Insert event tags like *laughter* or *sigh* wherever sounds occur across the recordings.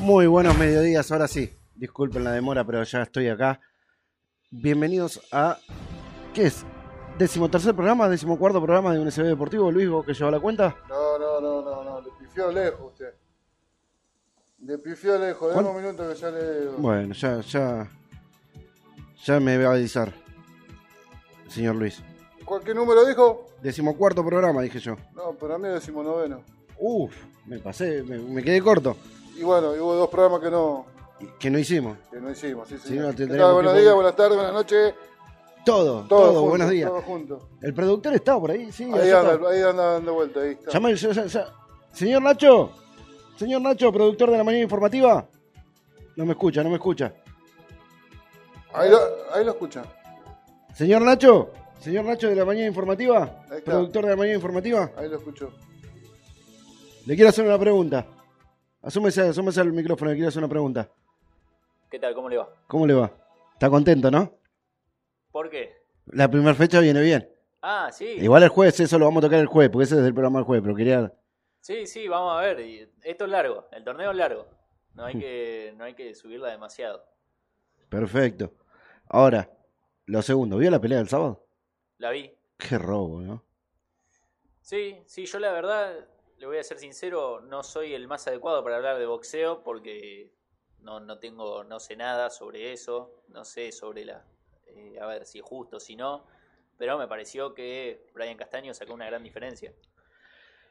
Muy buenos mediodías, ahora sí. Disculpen la demora, pero ya estoy acá. Bienvenidos a. ¿Qué es? ¿Decimotercer programa? ¿Decimocuarto programa de un SB Deportivo? Luis, vos que lleva la cuenta. No, no, no, no, no, le pifió lejos usted. Le pifió lejos, dame ¿Cuán- un minuto que ya le. Bueno, ya, ya. Ya me va a avisar, señor Luis. ¿Cuál- ¿Qué número dijo? Decimocuarto programa, dije yo. No, para mí decimonoveno. Uf, me pasé, me, me quedé corto. Y bueno, hubo dos programas que no, Que no hicimos. que no hicimos, sí, Sí, señor. no, ¿Qué tendríamos tal? Buenos días, buenas tardes, buenas noches. Todo, Todo, todo, junto, buenos días. Todo junto. El productor está por ahí, sí. Ahí está. anda, ahí anda dando vuelta, ahí está. Ya. Señor Nacho, señor Nacho, productor de la mañana informativa. No me escucha, no me escucha. Ahí lo, ahí lo escucha. Señor Nacho, señor Nacho de la mañana informativa, Ahí está. productor de la mañana informativa, Ahí lo escuchó. le quiero hacer una pregunta. Asúmese, asúmese al micrófono, le quiero hacer una pregunta. ¿Qué tal? ¿Cómo le va? ¿Cómo le va? ¿Está contento, no? ¿Por qué? La primera fecha viene bien. Ah, sí. Igual el jueves, eso lo vamos a tocar el jueves, porque ese es el programa del jueves, pero quería... Sí, sí, vamos a ver. Esto es largo. El torneo es largo. No Hmm. hay que, no hay que subirla demasiado. Perfecto. Ahora, lo segundo, ¿vio la pelea del sábado? La vi. Qué robo, ¿no? Sí, sí, yo la verdad, le voy a ser sincero, no soy el más adecuado para hablar de boxeo porque no, no tengo, no sé nada sobre eso, no sé sobre la, eh, a ver si es justo, si no, pero me pareció que Brian Castaño sacó una gran diferencia.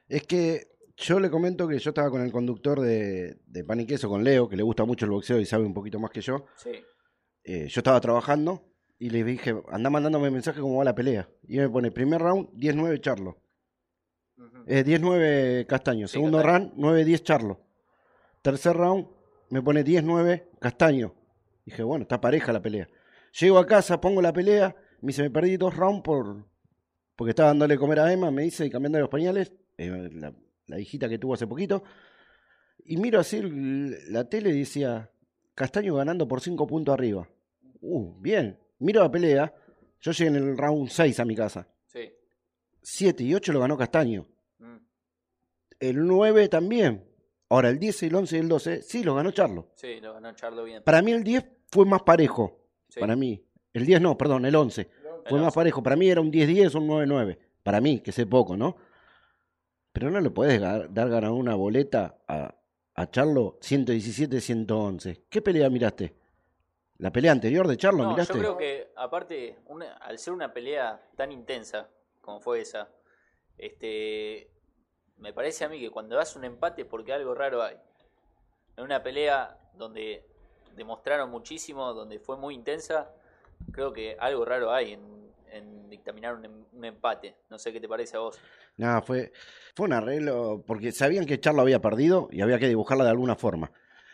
Es que yo le comento que yo estaba con el conductor de, de Pan y Queso, con Leo, que le gusta mucho el boxeo y sabe un poquito más que yo. Sí, Eh, yo estaba trabajando y le dije, anda mandándome mensaje cómo va la pelea. Y me pone, primer round, 10-9 Charlo. Eh, 10-9 Castaño. Sí, Segundo Castaño. round, 9-10 Charlo. Tercer round, me pone 10-9 Castaño. Dije, bueno, está pareja la pelea. Llego a casa, pongo la pelea, me dice, me perdí dos rounds por, porque estaba dándole comer a Emma, me dice, y cambiando los pañales, eh, la, la hijita que tuvo hace poquito. Y miro así la tele y decía, Castaño ganando por 5 puntos arriba. Uh, bien. Miro la pelea, yo llegué en el round 6 a mi casa. Sí. 7 y 8 lo ganó Castaño. Mm, El 9 también. Ahora, el 10, el 11 y el 12, sí, lo ganó Charlo. sí, lo ganó Charlo bien. Para mí el 10 fue más parejo. Sí. Para mí. El 10 no, perdón, el 11. Fue El más 11. parejo. Para mí era un 10-10 o un 9-9. Para mí, que sé poco, ¿no? Pero no le puedes ga- dar ganar una boleta a, a Charlo 117-111. ¿Qué pelea miraste? ¿La pelea anterior de Charlo No, miraste? yo creo que aparte, una- al ser una pelea tan intensa como fue esa, este, me parece a mí que cuando das un empate porque algo raro hay. En una pelea donde demostraron muchísimo, donde fue muy intensa, creo que algo raro hay en, en dictaminar un, em- un empate. No sé qué te parece a vos. No, fue, fue un arreglo porque sabían que Charlo había perdido y había que dibujarla de alguna forma.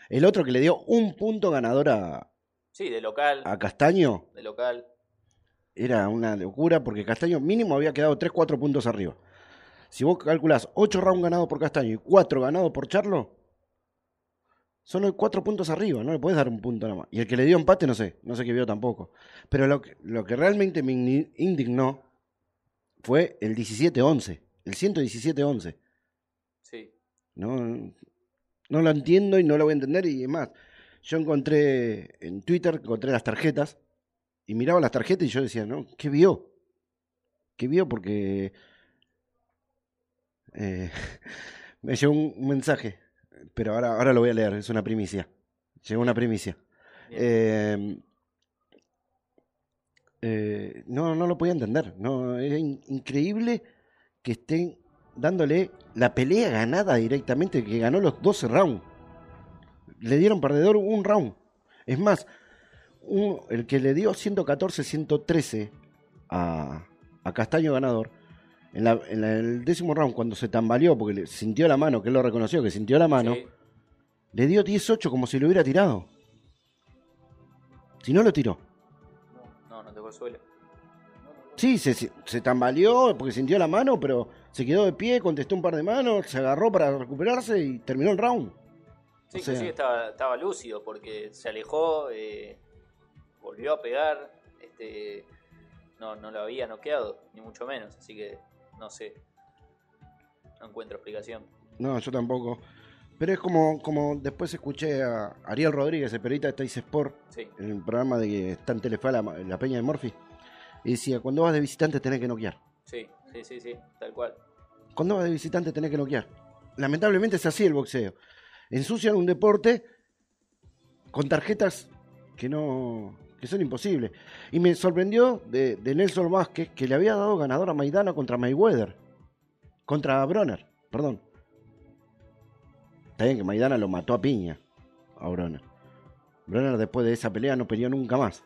El otro que le dio un punto ganador a, Sí, de local, a Castaño de local. Era una locura porque Castaño mínimo había quedado 3-4 puntos arriba. Si vos calculás 8 rounds ganados por Castaño y 4 ganados por Charlo, son 4 puntos arriba, no le podés dar un punto nada más. Y el que le dio empate, no sé, no sé qué vio tampoco. Pero lo que, lo que realmente me indignó fue el 17-11, el 117-11. Sí, No, no lo entiendo y no lo voy a entender. Y es más, yo encontré en Twitter, encontré las tarjetas y miraba las tarjetas y yo decía, ¿no? ¿Qué vio? ¿Qué vio? Porque eh, *laughs* me llegó un, mensaje, pero ahora, ahora lo voy a leer, es una primicia. Llegó una primicia. Eh, eh, no, no lo podía entender. No, era in- increíble que estén dándole la pelea ganada directamente, que ganó los 12 rounds. Le dieron perdedor un round. Es más, un- el que le dio 114-113 a, a Castaño ganador, en, la- en la- el décimo round, cuando se tambaleó, porque le sintió la mano, que él lo reconoció, que sintió la mano, Sí, le dio 18 como si lo hubiera tirado. Si no lo tiró. no, no tocó el suelo. Sí, se, se, se tambaleó porque sintió la mano, pero se quedó de pie, contestó un par de manos, se agarró para recuperarse y terminó el round. Sí, O sea- inclusive estaba, estaba lúcido porque se alejó, eh, volvió a pegar, este, no, no lo había noqueado, ni mucho menos, así que no sé, no encuentro explicación. No, yo tampoco. Pero es como, como después escuché a Ariel Rodríguez, el periodista de Tais Sport, Sí, en el programa de que está en Telefa la, la Peña de Morphy, y decía, cuando vas de visitante tenés que noquear. sí, sí, sí, sí, tal cual. Cuando vas de visitante tenés que noquear. Lamentablemente es así el boxeo. Ensucian un deporte con tarjetas que no que son imposibles. Y me sorprendió de, Nelson Vázquez que le había dado ganador a Maidana contra Mayweather. Contra Broner, perdón. Está bien que Maidana lo mató a piña a Broner. Broner después de esa pelea no peleó nunca más.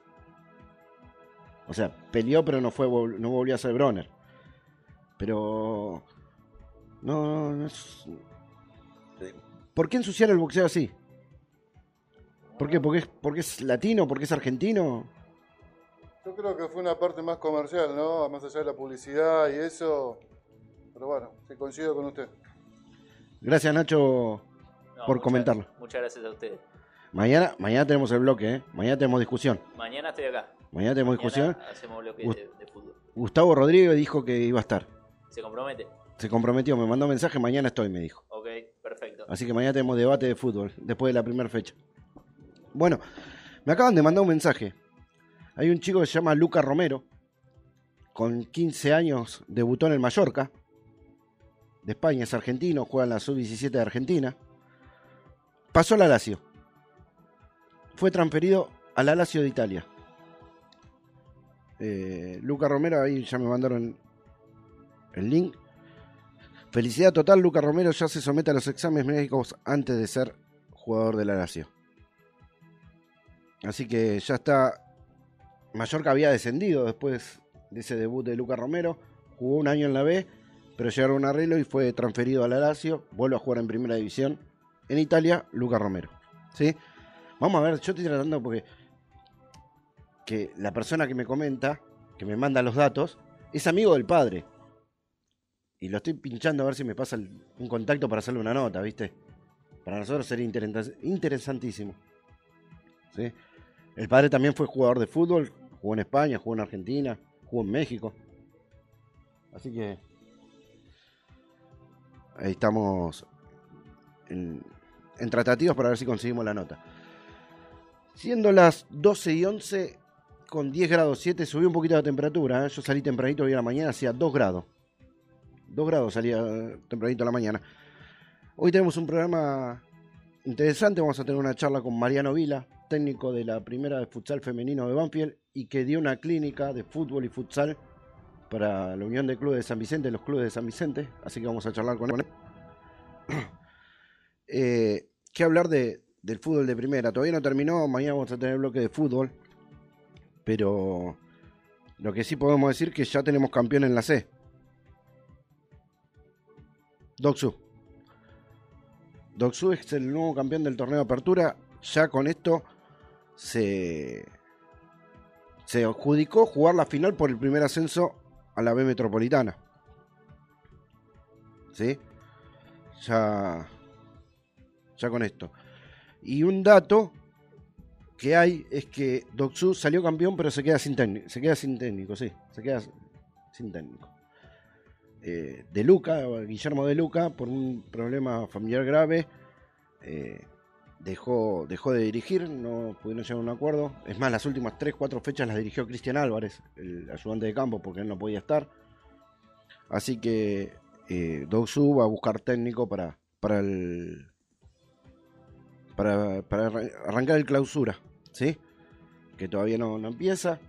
O sea, peleó pero no fue no volvió a ser Broner. Pero no, no, no es... ¿Por qué ensuciar el boxeo así? ¿Por qué? ¿Porque es, porque es latino? ¿Porque es argentino? Yo creo que fue una parte más comercial, ¿no? Más allá de la publicidad y eso. Pero bueno, sí coincido con usted. Gracias No, Nacho por muchas- comentarlo. Muchas gracias a ustedes. Mañana, mañana tenemos el bloque, ¿eh? Mañana tenemos discusión. Mañana estoy acá. Mañana tenemos Mañana discusión. hacemos bloque Gust- de, de fútbol. Gustavo Rodríguez dijo que iba a estar. ¿Se compromete? Se comprometió, me mandó mensaje, mañana estoy, me dijo. Ok, perfecto. Así que mañana tenemos debate de fútbol, después de la primera fecha. Bueno, me acaban de mandar un mensaje. Hay un chico que se llama Luca Romero, con 15 años, debutó en el Mallorca, de España, es argentino, juega en la sub-17 de Argentina. Pasó al Lazio. Fue transferido al Lazio de Italia. Eh, Luca Romero, ahí ya me mandaron el link. Felicidad total, Luca Romero ya se somete a los exámenes médicos antes de ser jugador de la Lazio. Así que ya está. Mallorca había descendido después de ese debut de Luca Romero. Jugó un año en la B, pero llegaron a un arreglo y fue transferido a la Lazio. Vuelve a jugar en primera división. En Italia, Luca Romero. ¿Sí? Vamos a ver, yo estoy tratando porque. Que la persona que me comenta, que me manda los datos, es amigo del padre. Y lo estoy pinchando a ver si me pasa un contacto para hacerle una nota, ¿viste? Para nosotros sería interesa- interesantísimo. ¿Sí? El padre también fue jugador de fútbol, jugó en España, jugó en Argentina, jugó en México. Así que ahí estamos en, en tratativas para ver si conseguimos la nota. Siendo las 12 y 11 con 10 grados 7, subió un poquito la temperatura. ¿eh? Yo salí tempranito hoy a la mañana, hacía 2 grados. 2 grados salía tempranito a la mañana. Hoy tenemos un programa interesante. Vamos a tener una charla con Mariano Vila, técnico de la primera de futsal femenino de Banfield y que dio una clínica de fútbol y futsal para la Unión de Clubes de San Vicente, los clubes de San Vicente. Así que vamos a charlar con él. *clears throat* Eh, ¿Qué hablar de, del fútbol de primera? Todavía no terminó. Mañana vamos a tener bloque de fútbol. Pero lo que sí podemos decir que ya tenemos campeón en la C. Doxu. Doxu es el nuevo campeón del torneo de apertura. Ya con esto se, se adjudicó jugar la final por el primer ascenso a la B Metropolitana. ¿Sí? Ya, ya con esto. Y un dato que hay es que Doxu salió campeón, pero se queda sin técnico. Se queda sin técnico, sí. Se queda sin técnico. Eh, de Luca, Guillermo de Luca, por un problema familiar grave, eh, dejó, dejó de dirigir, no pudieron llegar a un acuerdo. Es más, las últimas 3-4 fechas las dirigió Cristian Álvarez, el ayudante de campo, porque él no podía estar. Así que eh, va a buscar técnico para, para el. Para, para arran- arrancar el clausura, ¿sí? Que todavía no, no empieza.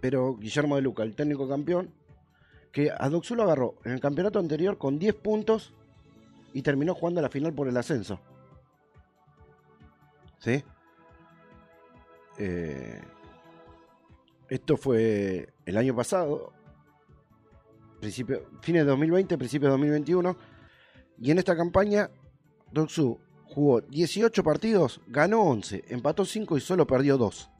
Pero Guillermo de Luca, el técnico campeón, que a lo agarró en el campeonato anterior con 10 puntos y terminó jugando la final por el ascenso. ¿Sí? Eh, esto fue el año pasado, principio, fines de 2020, principio de 2021. Y en esta campaña, Doxu jugó 18 partidos, ganó 11, empató 5 y solo perdió 2.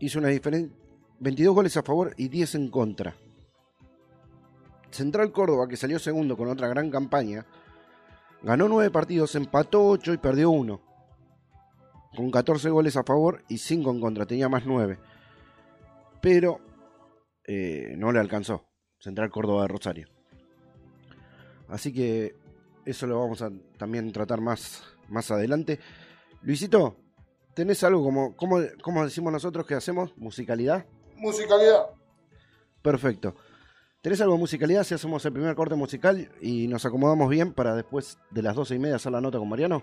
Hizo una diferencia, 22 goles a favor y 10 en contra. Central Córdoba, que salió segundo con otra gran campaña, ganó 9 partidos, empató 8 y perdió 1. Con 14 goles a favor y 5 en contra, tenía más 9. Pero eh, no le alcanzó Central Córdoba de Rosario. Así que eso lo vamos a también tratar más, más adelante. Luisito, ¿tenés algo como, como, como decimos nosotros que hacemos? ¿Musicalidad? Musicalidad. Perfecto. ¿Tenés algo de musicalidad si hacemos el primer corte musical y nos acomodamos bien para después de las doce y media hacer la nota con Mariano?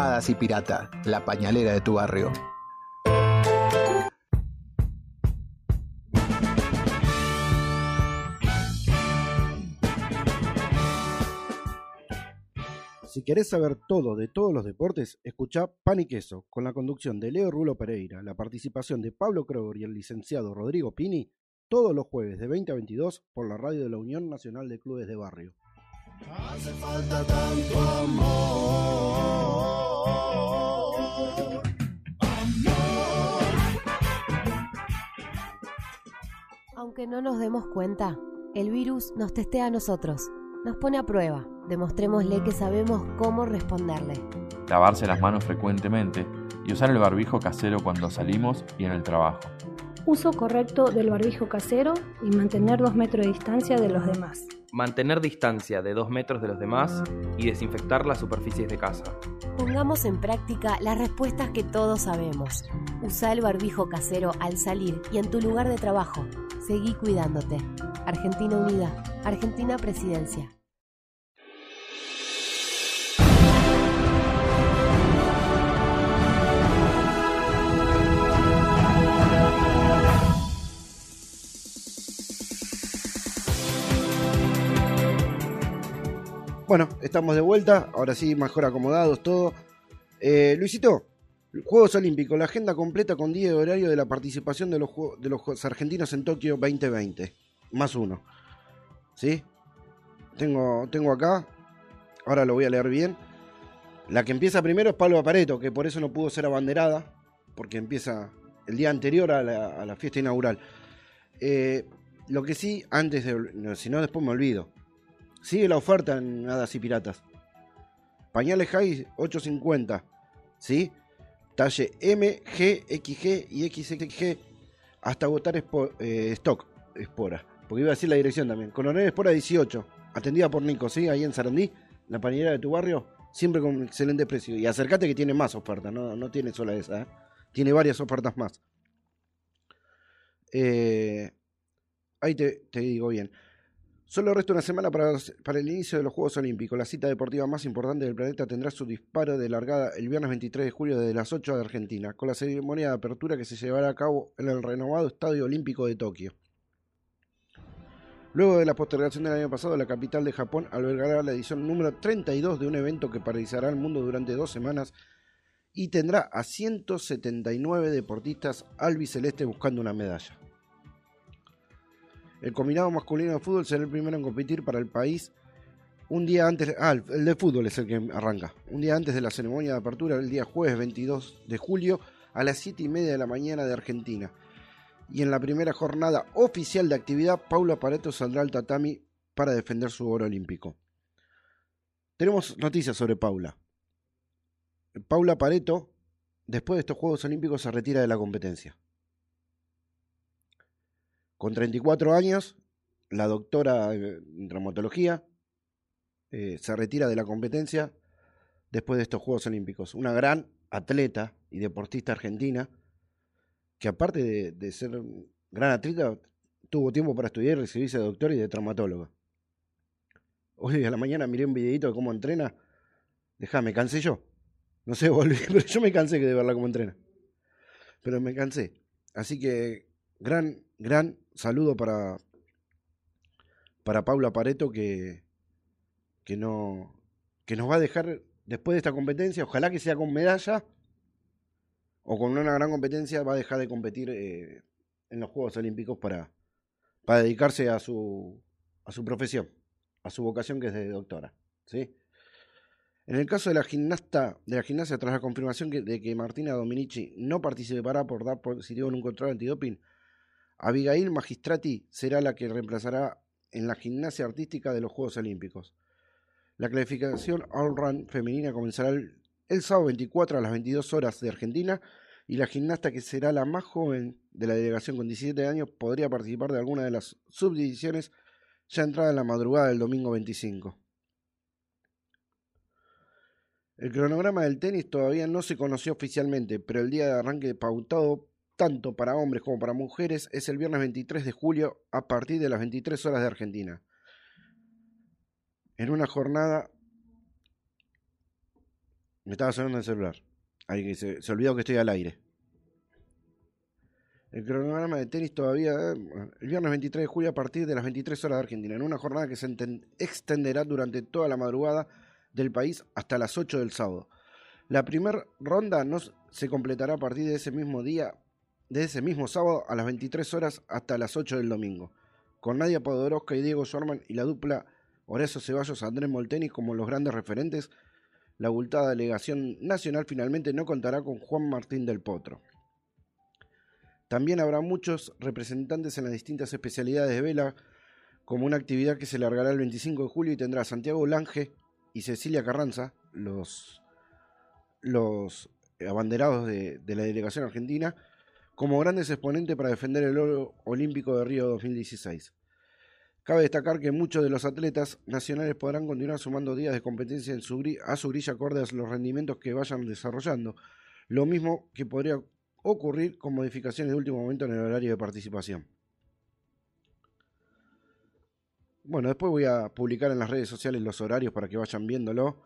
Hadas y Pirata, la pañalera de tu barrio. Si querés saber todo de todos los deportes, escuchá Pan y Queso, con la conducción de Leo Rulo Pereira, la participación de Pablo Kroger y el licenciado Rodrigo Pini, todos los jueves de 20 a 22 por la radio de la Unión Nacional de Clubes de Barrio. Hace falta tanto amor. Aunque no nos demos cuenta, El virus nos testea a nosotros, nos pone a prueba. Demostrémosle que sabemos cómo responderle. lavarse las manos frecuentemente y usar el barbijo casero cuando salimos y en el trabajo. Uso correcto del barbijo casero y mantener dos metros de distancia de los demás. Mantener distancia de 2 metros de los demás y desinfectar las superficies de casa. Pongamos en práctica las respuestas que todos sabemos. Usa el barbijo casero al salir y en tu lugar de trabajo. Seguí cuidándote. Argentina Unida. Argentina Presidencia. Bueno, estamos de vuelta, ahora sí, mejor acomodados, todo. Eh, Luisito, Juegos Olímpicos, la agenda completa con día y horario de la participación de los, de los argentinos en Tokio 2020. Más uno. ¿Sí? Tengo, tengo acá, ahora lo voy a leer bien. La que empieza primero es Pablo Pareto, que por eso no pudo ser abanderada, porque empieza el día anterior a la, fiesta inaugural. Eh, lo que sí, antes de. Si no, después me olvido. Sigue la oferta en Hadas y Piratas. Pañales High 850. ¿Sí? Talle M, G, XG y XXG. Hasta agotar eh, stock. Espora. Porque iba a decir la dirección también. Coronel Espora 18. Atendida por Nico, ¿sí? Ahí en Sarandí. La pañera de tu barrio. Siempre con excelente precio. Y acércate que tiene más ofertas. No, no tiene sola esa. ¿eh? Tiene varias ofertas más. Eh, ahí te, te digo bien. Solo resta una semana para, el inicio de los Juegos Olímpicos. La cita deportiva más importante del planeta tendrá su disparo de largada el viernes 23 de julio desde las 8 de Argentina, con la ceremonia de apertura que se llevará a cabo en el renovado Estadio Olímpico de Tokio. Luego de la postergación del año pasado, la capital de Japón albergará la edición número 32 de un evento que paralizará el mundo durante dos semanas y tendrá a 179 deportistas albicelestes buscando una medalla. El combinado masculino de fútbol será el primero en competir para el país un día antes. Ah, el de fútbol es el que arranca. Un día antes de la ceremonia de apertura, el día jueves 22 de julio, a las 7 y media de la mañana de Argentina. Y en la primera jornada oficial de actividad, Paula Pareto saldrá al tatami para defender su oro olímpico. Tenemos noticias sobre Paula. Paula Pareto, después de estos Juegos Olímpicos, se retira de la competencia. Con 34 años, la doctora en traumatología eh, se retira de la competencia después de estos Juegos Olímpicos. Una gran atleta y deportista argentina que aparte de, ser gran atleta, tuvo tiempo para estudiar y recibirse de doctor y de traumatóloga. Hoy a la mañana miré un videito de cómo entrena. Dejá, me cansé yo. No sé, *laughs* volví, pero yo me cansé de verla cómo entrena. Pero me cansé. Así que gran, gran saludo para, para Paula Pareto que, que, no, que nos va a dejar después de esta competencia. Ojalá que sea con medalla o con una gran competencia. Va a dejar de competir eh, en los Juegos Olímpicos para, para dedicarse a su, a su profesión, a su vocación que es de doctora. ¿sí? En el caso de la gimnasta de la gimnasia, tras la confirmación que- de que Martina Dominici no participará por dar positivo en un control antidoping, Abigail Magistrati será la que reemplazará en la gimnasia artística de los Juegos Olímpicos. La clasificación All Run femenina comenzará el, el sábado 24 a las 22 horas de Argentina y la gimnasta que será la más joven de la delegación con 17 años podría participar de alguna de las subdivisiones ya entrada en la madrugada del domingo 25. El cronograma del tenis todavía no se conoció oficialmente, pero el día de arranque pautado tanto para hombres como para mujeres es el viernes 23 de julio a partir de las 23 horas de Argentina. En una jornada... Me estaba sonando el celular. Ay, que se, olvidó que estoy al aire. El cronograma de tenis todavía... eh, El viernes 23 de julio a partir de las 23 horas de Argentina. En una jornada que se extenderá durante toda la madrugada del país hasta las 8 del sábado. La primera ronda no se completará a partir de ese mismo día, de ese mismo sábado a las 23 horas hasta las 8 del domingo, con Nadia Podoroska y Diego Schwarman y la dupla Horacio Ceballos Andrés Molteni como los grandes referentes. La abultada delegación nacional finalmente no contará con Juan Martín del Potro. También habrá muchos representantes en las distintas especialidades de vela, como una actividad que se largará el 25 de julio y tendrá a Santiago Lange y Cecilia Carranza, los, los abanderados de, de la delegación argentina, como grandes exponentes para defender el oro olímpico de Río 2016. Cabe destacar que muchos de los atletas nacionales podrán continuar sumando días de competencia en su, a su grilla acorde a los rendimientos que vayan desarrollando, lo mismo que podría ocurrir con modificaciones de último momento en el horario de participación. Bueno, después voy a publicar en las redes sociales los horarios para que vayan viéndolo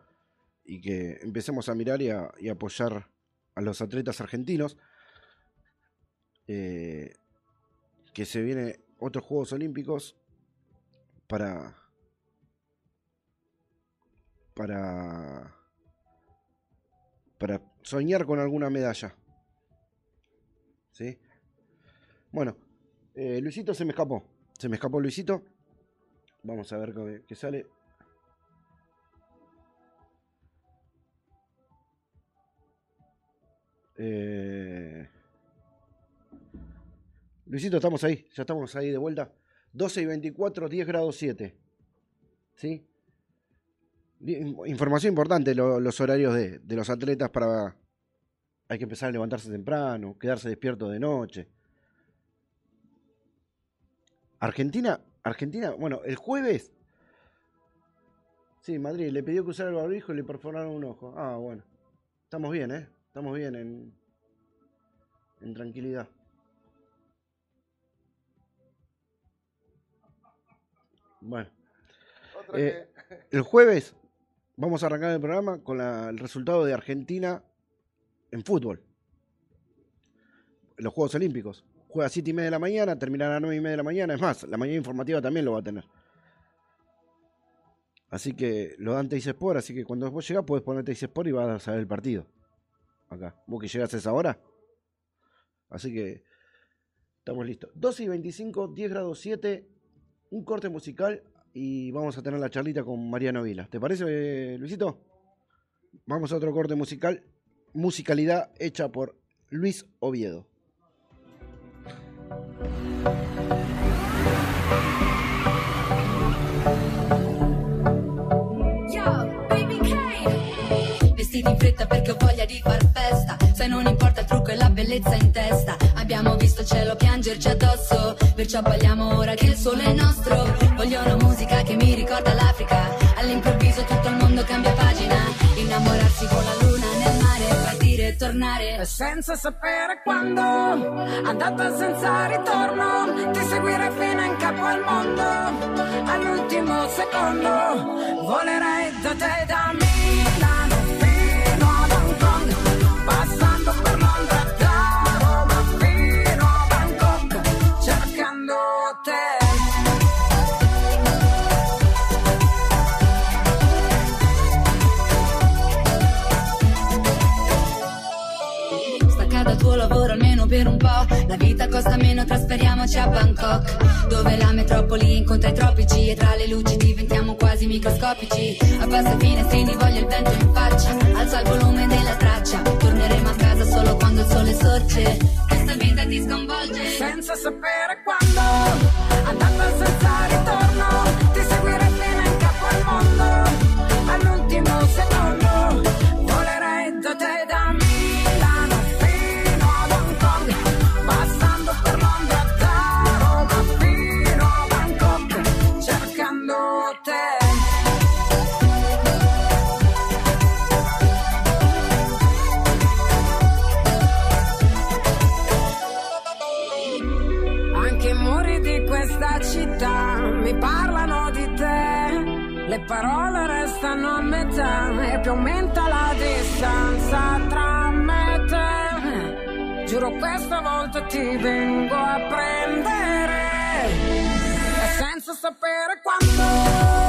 y que empecemos a mirar y a, y apoyar a los atletas argentinos. Eh, que se vienen otros Juegos Olímpicos para para para soñar con alguna medalla. ¿Sí? Bueno, eh, Luisito se me escapó. Se me escapó Luisito. Vamos a ver qué, qué sale. Eh, Luisito, estamos ahí. Ya estamos ahí de vuelta. 12 y 24, 10 grados 7. ¿Sí? Información importante, lo- los horarios de, de los atletas para... Hay que empezar a levantarse temprano, quedarse despierto de noche. Argentina, Argentina, bueno, el jueves... Sí, Madrid, le pidió que usara el barbijo y le perforaron un ojo. Ah, bueno. Estamos bien, ¿eh? Estamos bien en, en tranquilidad. Bueno. Eh, el jueves vamos a arrancar el programa con la- el resultado de Argentina en fútbol. Los Juegos Olímpicos. Juega a 7 y media de la mañana, terminará a 9 y media de la mañana. Es más, la mañana informativa también lo va a tener. Así que lo dan Teis Sport, así que cuando vos llegás podés poner Teis Sport y vas a saber el partido. Acá. Vos que llegás a esa hora. Así que estamos listos. 12 y 25, 10 grados 7, un corte musical y vamos a tener la charlita con Mariano Vila. ¿Te parece, Luisito? Vamos a otro corte musical. Musicalidad hecha por Luis Oviedo. Yo, baby in fretta perché ho voglia di far festa. Se non importa il trucco e la bellezza in testa. Abbiamo visto il cielo piangerci addosso. Perciò balliamo ora che il sole è nostro. Voglio una musica che mi ricorda l'Africa. All'improvviso tutto il mondo cambia pagina. Innamorarsi con la luna nel mare. Partire e tornare. E senza sapere quando, andata senza ritorno, ti seguire fino in capo al mondo. All'ultimo secondo, volerei da te da Milano La vita costa meno, trasferiamoci a Bangkok. Dove la metropoli incontra i tropici. E tra le luci diventiamo quasi microscopici. Abbassa i finestrini, voglio il vento in faccia. Alza il volume della traccia. Torneremo a casa solo quando il sole sorge. Questa vita ti sconvolge. senza sapere quando, andata senza parole restano a metà e più aumenta la distanza tra me e te. Giuro questa volta ti vengo a prendere. E senza sapere quando.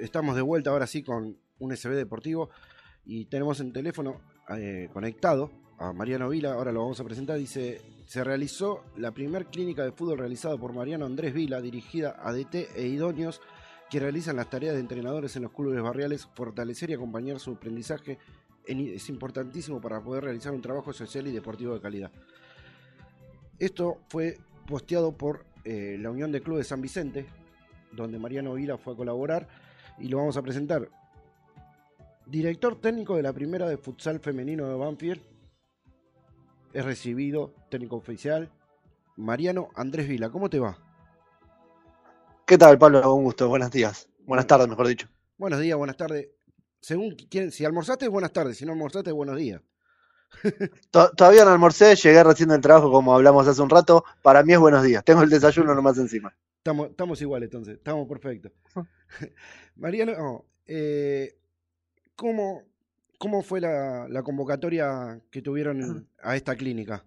Estamos de vuelta ahora sí con un SB Deportivo y tenemos en teléfono eh, conectado a Mariano Vila, ahora lo vamos a presentar, dice, se realizó la primer clínica de fútbol realizada por Mariano Andrés Vila, dirigida a DT e idóneos que realizan las tareas de entrenadores en los clubes barriales, fortalecer y acompañar su aprendizaje en- es importantísimo para poder realizar un trabajo social y deportivo de calidad. Esto fue posteado por eh, la Unión de Clubes San Vicente, donde Mariano Vila fue a colaborar y lo vamos a presentar. Director técnico de la primera de futsal femenino de Banfield, es recibido, técnico oficial, Mariano Andrés Vila. ¿Cómo te va? ¿Qué tal, Pablo? Un gusto. Buenos días. Buenas tardes, mejor dicho. Buenos días, buenas tardes. Según quién, si almorzaste, buenas tardes. Si no almorzaste, buenos días. *laughs* To- Todavía no almorcé, llegué recién del trabajo, como hablamos hace un rato. Para mí es buenos días. Tengo el desayuno nomás encima. Estamos, estamos iguales entonces, estamos perfectos. *laughs* Mariano, oh, eh, ¿cómo, ¿cómo fue la, la convocatoria que tuvieron a esta clínica?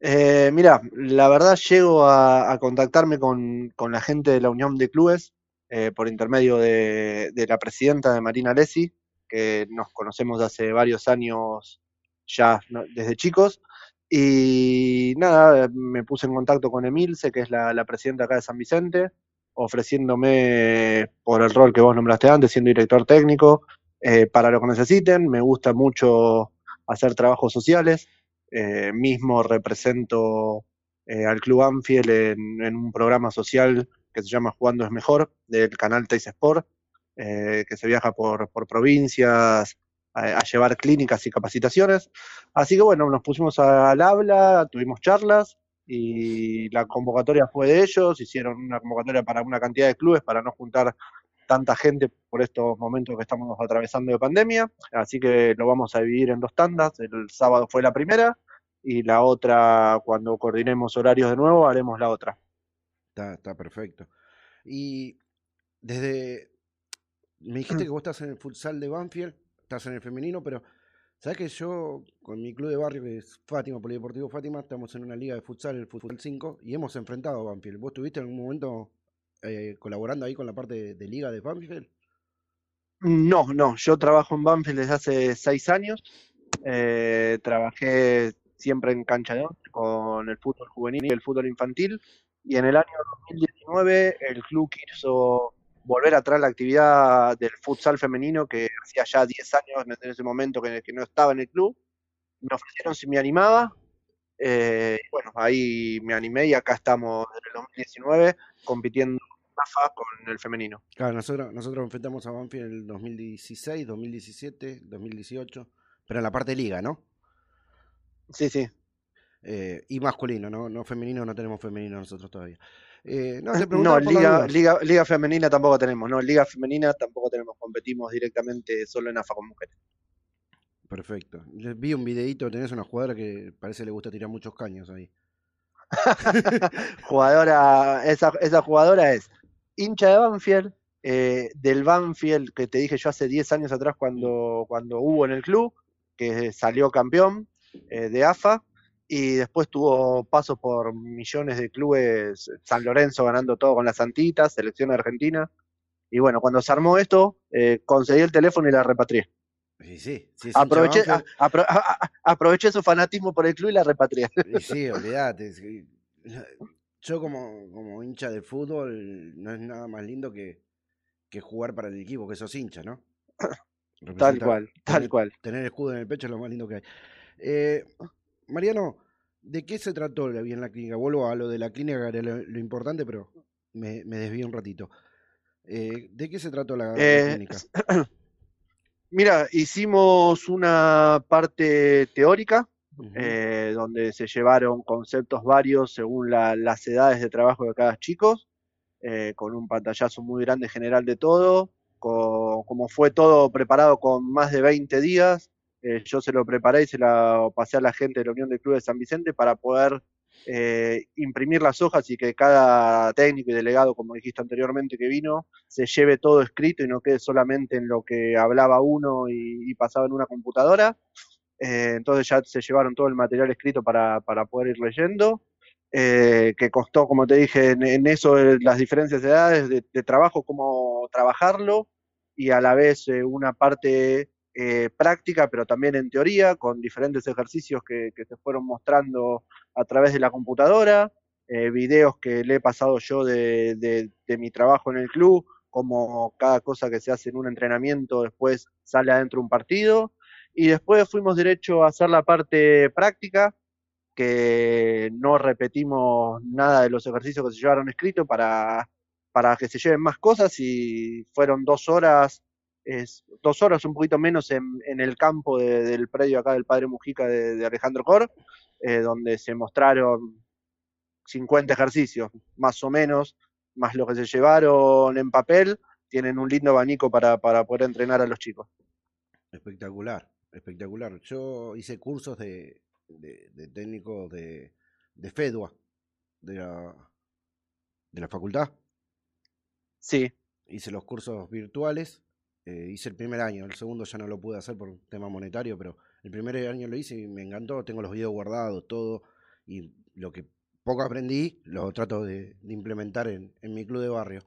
Eh, mira, la verdad llego a, a contactarme con, con la gente de la Unión de Clubes eh, por intermedio de, de la presidenta de Marina Lesi, que nos conocemos hace varios años ya ¿no? desde chicos. Y nada, me puse en contacto con Emilce, que es la, presidenta acá de San Vicente, ofreciéndome por el rol que vos nombraste antes, siendo director técnico, eh, para lo que necesiten. Me gusta mucho hacer trabajos sociales. Eh, mismo represento eh, al Club Anfield en, en un programa social que se llama Jugando es Mejor, del canal Teis Sport, eh, que se viaja por, por provincias a, a llevar clínicas y capacitaciones. Así que bueno, nos pusimos al habla, tuvimos charlas y la convocatoria fue de ellos, hicieron una convocatoria para una cantidad de clubes para no juntar tanta gente por estos momentos que estamos atravesando de pandemia, así que lo vamos a dividir en dos tandas, el sábado fue la primera y la otra, cuando coordinemos horarios de nuevo, haremos la otra. Está, está perfecto. Y desde. Me dijiste que vos estás en el futsal de Banfield, estás en el femenino, pero ¿sabes que yo, con mi club de barrio, que es Fátima, Polideportivo Fátima, estamos en una liga de futsal, el Futsal 5, y hemos enfrentado a Banfield? ¿Vos estuviste en algún momento eh, colaborando ahí con la parte de, liga de Banfield? No, no, yo trabajo en Banfield desde hace seis años. Eh, trabajé siempre en cancha de con el fútbol juvenil y el fútbol infantil. Y en el año 2019 el club quiso volver a traer la actividad del futsal femenino que hacía ya 10 años en ese momento que, que no estaba en el club. Me ofrecieron si me animaba. Eh, bueno, ahí me animé y acá estamos desde el 2019 compitiendo en con el femenino. Claro, nosotros, nosotros enfrentamos a Banfield en el 2016, 2017, 2018, pero en la parte de liga, ¿no? Sí, sí. Eh, y masculino, ¿no? No femenino, no tenemos femenino nosotros todavía. Eh, no, te las liga, dudas. liga, liga femenina tampoco tenemos, no, liga femenina tampoco tenemos, competimos directamente solo en AFA con mujeres. Perfecto. Vi un videíto, tenés una jugadora que parece le gusta tirar muchos caños ahí. *laughs* Jugadora, esa, esa jugadora es hincha de Banfield, eh, del Banfield que te dije yo hace 10 años atrás cuando, cuando hubo en el club, que salió campeón eh, de AFA, y después tuvo pasos por millones de clubes, San Lorenzo ganando todo con las Santitas, selección argentina, y bueno, cuando se armó esto, eh, conseguí el teléfono y la repatrié. Sí, sí. sí Aproveché, Banfield. a- apro- a- a- aproveché su fanatismo por el club y la repatrié. Y sí, olvídate. Yo como, como hincha de fútbol no es nada más lindo que, que jugar para el equipo, que sos hincha, ¿no? Tal cual, tal tener- cual. Tener escudo en el pecho es lo más lindo que hay. Eh, Mariano, ¿de qué se trató la- bien la clínica? Vuelvo a lo de la clínica, que era lo, lo importante, pero me, me desvío un ratito. Eh, ¿De qué se trató la, la Eh, clínica? *clears throat* Mira, hicimos una parte teórica, eh, donde se llevaron conceptos varios según la- las edades de trabajo de cada chico, eh, con un pantallazo muy grande general de todo, co- como fue todo preparado con más de 20 días, eh, yo se lo preparé y se lo pasé a la gente de la Unión de Clubes de San Vicente para poder eh, imprimir las hojas y que cada técnico y delegado, como dijiste anteriormente que vino, se lleve todo escrito y no quede solamente en lo que hablaba uno y, y pasaba en una computadora. Eh, entonces ya se llevaron todo el material escrito para, para poder ir leyendo. eh, que costó, como te dije, en, en eso eh, las diferencias de edades, de, de trabajo, cómo trabajarlo, y a la vez eh, una parte eh, práctica, pero también en teoría, con diferentes ejercicios que, que se fueron mostrando a través de la computadora, eh, videos que le he pasado yo de, de, de mi trabajo en el club, como cada cosa que se hace en un entrenamiento después sale adentro de un partido, y después fuimos derecho a hacer la parte práctica, que no repetimos nada de los ejercicios que se llevaron escritos para, para que se lleven más cosas y fueron dos horas, es, dos horas un poquito menos en, en el campo de- del predio acá del Padre Mujica de, de Alejandro Cor, eh, donde se mostraron 50 ejercicios, más o menos, más lo que se llevaron en papel, tienen un lindo abanico para, para poder entrenar a los chicos. Espectacular, espectacular. Yo hice cursos de, de, de técnico de, de FEDUA, de la, de la facultad. Sí. Hice los cursos virtuales, eh, hice el primer año, el segundo ya no lo pude hacer por un tema monetario, pero el primer año lo hice y me encantó, tengo los videos guardados, todo, y lo que poco aprendí lo trato de, de implementar en, en mi club de barrio.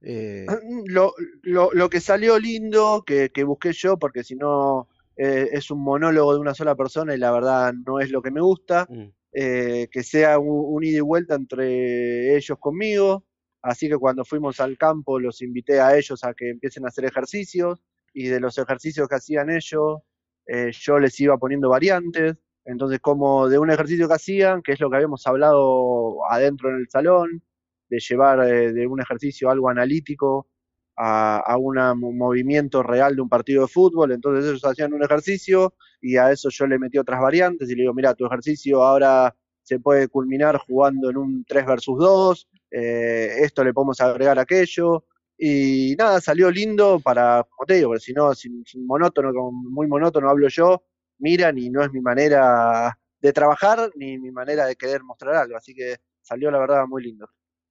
Eh, *clears throat* Lo, lo, lo que salió lindo, que, que busqué yo, porque si no eh, es un monólogo de una sola persona y la verdad no es lo que me gusta, eh, que sea un, un ida y vuelta entre ellos conmigo. Así que cuando fuimos al campo los invité a ellos a que empiecen a hacer ejercicios y de los ejercicios que hacían ellos, eh, yo les iba poniendo variantes. Entonces, como de un ejercicio que hacían, que es lo que habíamos hablado adentro en el salón, de llevar eh, de un ejercicio algo analítico a, un movimiento real de un partido de fútbol. Entonces ellos hacían un ejercicio y a eso yo le metí otras variantes y le digo, mira, tu ejercicio ahora se puede culminar jugando en un 3 versus 2, eh, esto le podemos agregar aquello. Y nada, salió lindo para, como te digo, porque si no, sin, sin monótono, como muy monótono hablo yo, miran y no es mi manera de trabajar ni mi manera de querer mostrar algo. Así que salió la verdad muy lindo.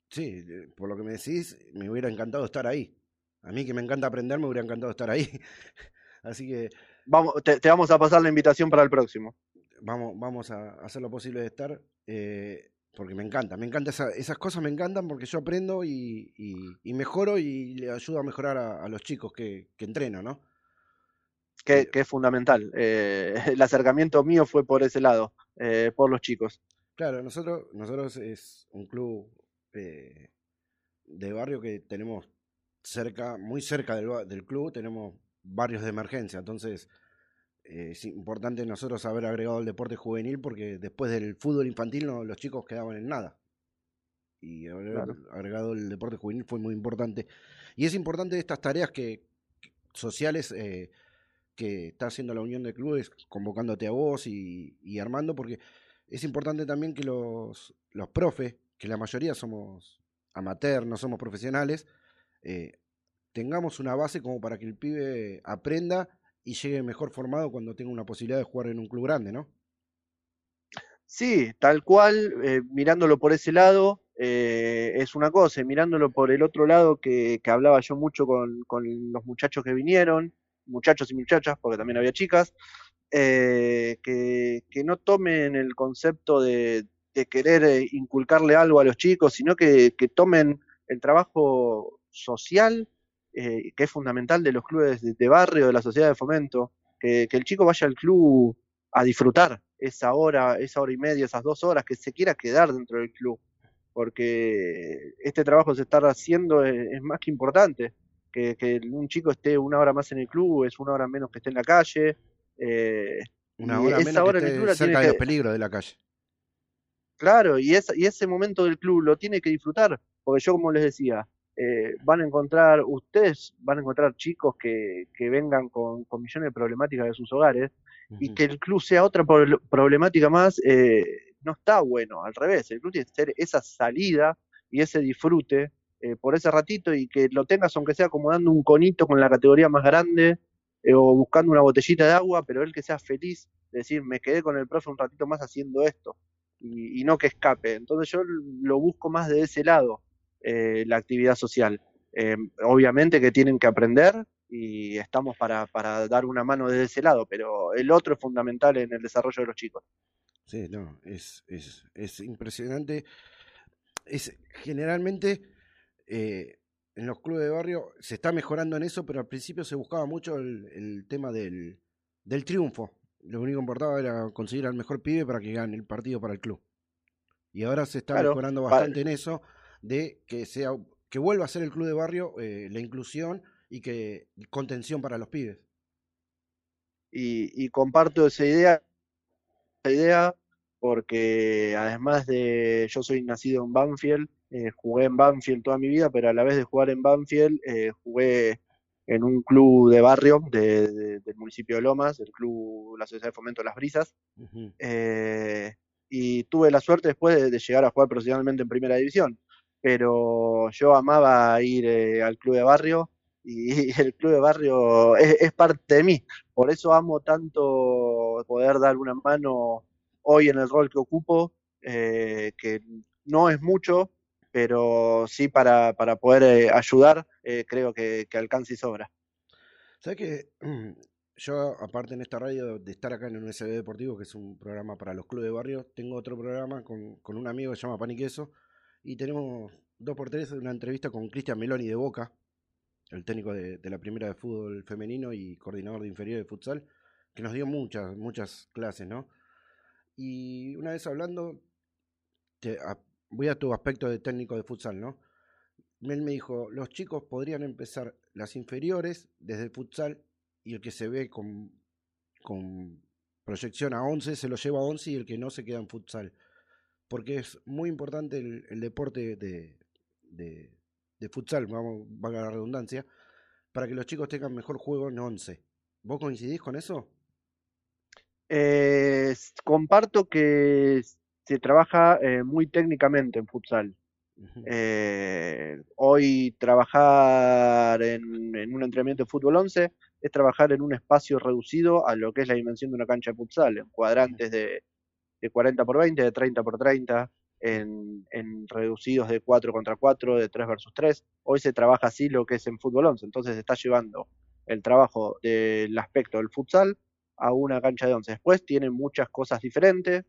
Sí, por lo que me decís, me hubiera encantado estar ahí. A mí que me encanta aprender, me hubiera encantado estar ahí. *laughs* Así que Vamos, te, te vamos a pasar la invitación para el próximo. vamos, vamos a hacer lo posible de estar, eh, porque me encanta, me encanta esa- esas cosas, me encantan porque yo aprendo y, y- y mejoro y le ayudo a mejorar a, a los chicos que, que entreno, ¿no? que, que es fundamental. Eh, *laughs* el acercamiento mío fue por ese lado, eh, por los chicos. Claro, nosotros, nosotros es un club eh, de barrio que tenemos cerca, muy cerca del, del club, tenemos barrios de emergencia, entonces eh, es importante nosotros haber agregado el deporte juvenil porque después del fútbol infantil no, los chicos quedaban en nada. Y haber Claro. agregado el deporte juvenil fue muy importante. Y es importante estas tareas que, que- sociales eh, que está haciendo la Unión de Clubes, convocándote a vos y, y armando, porque es importante también que los, los profes, que la mayoría somos amateurs, no somos profesionales, eh, tengamos una base como para que el pibe aprenda y llegue mejor formado cuando tenga una posibilidad de jugar en un club grande, ¿no? Sí, tal cual, eh, mirándolo por ese lado eh, es una cosa, y mirándolo por el otro lado que, hablaba yo mucho con, los muchachos que vinieron, muchachos y muchachas, porque también había chicas, eh, que, no tomen el concepto de, querer inculcarle algo a los chicos, sino que tomen el trabajo social, eh, que es fundamental de los clubes de, de barrio, de la sociedad de fomento, que, que el chico vaya al club a disfrutar esa hora, esa hora y media, esas dos horas, que se quiera quedar dentro del club, porque este trabajo que se está haciendo es, es más que importante, que, que un chico esté una hora más en el club es una hora menos que esté en la calle, eh, Una hora menos hora que esté tiene cerca de que, los peligros de la calle. Claro, y, esa- y ese momento del club lo tiene que disfrutar, porque yo como les decía, eh, van a encontrar, ustedes van a encontrar chicos que, que vengan con, con millones de problemáticas de sus hogares y que el club sea otra pro- problemática más, eh, no está bueno, al revés, el club tiene que ser esa salida y ese disfrute eh, por ese ratito y que lo tengas aunque sea como dando un conito con la categoría más grande eh, o buscando una botellita de agua, pero él que sea feliz, de decir, me quedé con el profe un ratito más haciendo esto y, y no que escape. Entonces yo lo busco más de ese lado, eh, la actividad social. Eh, obviamente que tienen que aprender y estamos para, para dar una mano desde ese lado, pero el otro es fundamental en el desarrollo de los chicos. sí, no, es, es, es impresionante. Es generalmente eh, en los clubes de barrio se está mejorando en eso, pero al principio se buscaba mucho el, el tema del, del triunfo. Lo único que importaba era conseguir al mejor pibe para que gane el partido para el club. Y ahora se está Claro, mejorando bastante en eso, de que sea que vuelva a ser el club de barrio eh, la inclusión y que contención para los pibes. y, y comparto esa idea, esa idea porque además de yo soy nacido en Banfield, eh, jugué en Banfield toda mi vida, pero a la vez de jugar en Banfield eh, jugué en un club de barrio de- de- del municipio de Lomas, el club la Sociedad de Fomento Las Brisas, eh, y tuve la suerte después de, de llegar a jugar profesionalmente en Primera División, pero yo amaba ir eh, al club de barrio y, *laughs* el club de barrio es, parte de mí, por eso amo tanto poder dar una mano hoy en el rol que ocupo, eh, que no es mucho, pero sí para, para poder eh, ayudar, eh, creo que, que alcanza y sobra. ¿Sabes que *clears throat* Yo, aparte en esta radio, de estar acá en un SB Deportivo, que es un programa para los clubes de barrio, tengo otro programa con, con un amigo que se llama Pan y Queso, y tenemos dos por tres una entrevista con Cristian Meloni de Boca, el técnico de, de la primera de fútbol femenino y coordinador de inferior de futsal, que nos dio muchas, muchas clases, ¿no? Y una vez hablando, te- voy a tu aspecto de técnico de futsal, ¿no? Él me dijo, los chicos podrían empezar las inferiores desde el futsal y el que se ve con, con proyección a 11 se lo lleva a 11 y el que no se queda en futsal. Porque es muy importante el, el deporte de, de, de futsal, vamos, valga la redundancia, para que los chicos tengan mejor juego en 11. ¿Vos coincidís con eso? Eh, comparto que se trabaja eh, muy técnicamente en futsal. Eh, hoy trabajar en, en un entrenamiento de fútbol 11 es trabajar en un espacio reducido a lo que es la dimensión de una cancha de futsal, en cuadrantes de, de 40 por 20, de 30 por 30, en, en reducidos de 4 contra 4, de 3 versus 3. Hoy se trabaja así lo que es en fútbol 11, entonces se está llevando el trabajo del aspecto del futsal a una cancha de 11. Después tiene muchas cosas diferentes.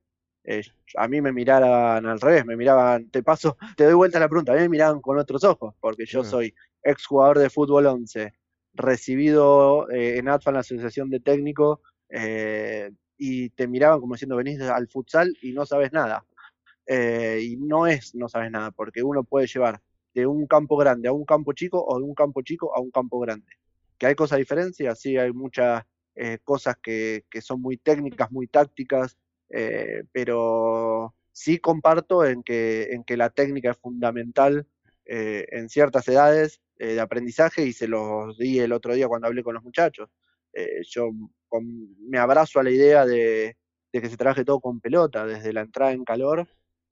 Eh, a mí me miraban al revés, me miraban, te paso, *laughs* te doy vuelta la pregunta, a mí me miraban con otros ojos, porque yo soy exjugador de fútbol 11, recibido eh, en ATFA en la Asociación de Técnicos, eh, y te miraban como diciendo, venís al futsal y no sabes nada. Eh, y no es no sabes nada, porque uno puede llevar de un campo grande a un campo chico o de un campo chico a un campo grande. Que hay cosas diferencias, sí, hay muchas eh, cosas que, que son muy técnicas, muy tácticas, eh, pero sí comparto en que, en que la técnica es fundamental eh, en ciertas edades eh, de aprendizaje y se los di el otro día cuando hablé con los muchachos. Yo con- me abrazo a la idea de, de que se trabaje todo con pelota, desde la entrada en calor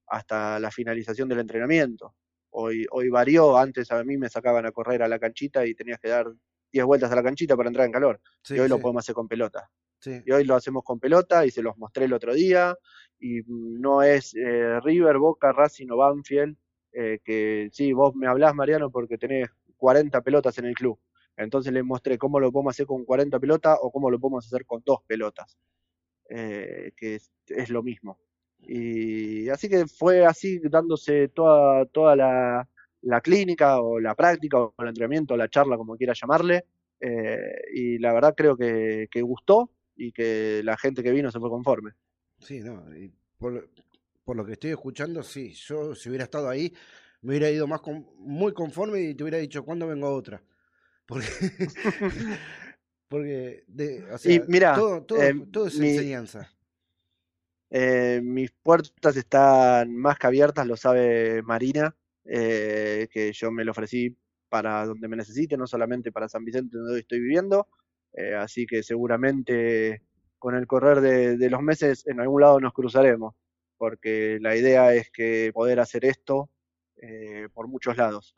hasta la finalización del entrenamiento. Hoy, hoy varió, antes a mí me sacaban a correr a la canchita y tenías que dar 10 vueltas a la canchita para entrar en calor. Sí, y hoy lo podemos hacer con pelota. Sí. Y hoy lo hacemos con pelota y se los mostré el otro día. Y no es eh, River, Boca, Racing o Banfield, eh, que sí, vos me hablás, Mariano, porque tenés 40 pelotas en el club. Entonces les mostré cómo lo podemos hacer con 40 pelotas o cómo lo podemos hacer con dos pelotas, eh, que es, lo mismo. Y así que fue así dándose toda, toda la, clínica o la práctica o el entrenamiento o la charla, como quiera llamarle. eh, y la verdad creo que, gustó y que la gente que vino se fue conforme. Sí, no, y por, lo- que estoy escuchando, sí, yo si hubiera estado ahí, me hubiera ido más con- muy conforme y te hubiera dicho, ¿cuándo vengo otra? Porque, *laughs* porque de, o sea, Y mira, todo, todo, eh, todo es mi- enseñanza. Eh, mis puertas están más que abiertas, lo sabe Marina, eh, que yo me lo ofrecí para donde me necesite, no solamente para San Vicente, donde hoy estoy viviendo. eh, así que seguramente con el correr de, de los meses en algún lado nos cruzaremos, porque la idea es que poder hacer esto eh, por muchos lados.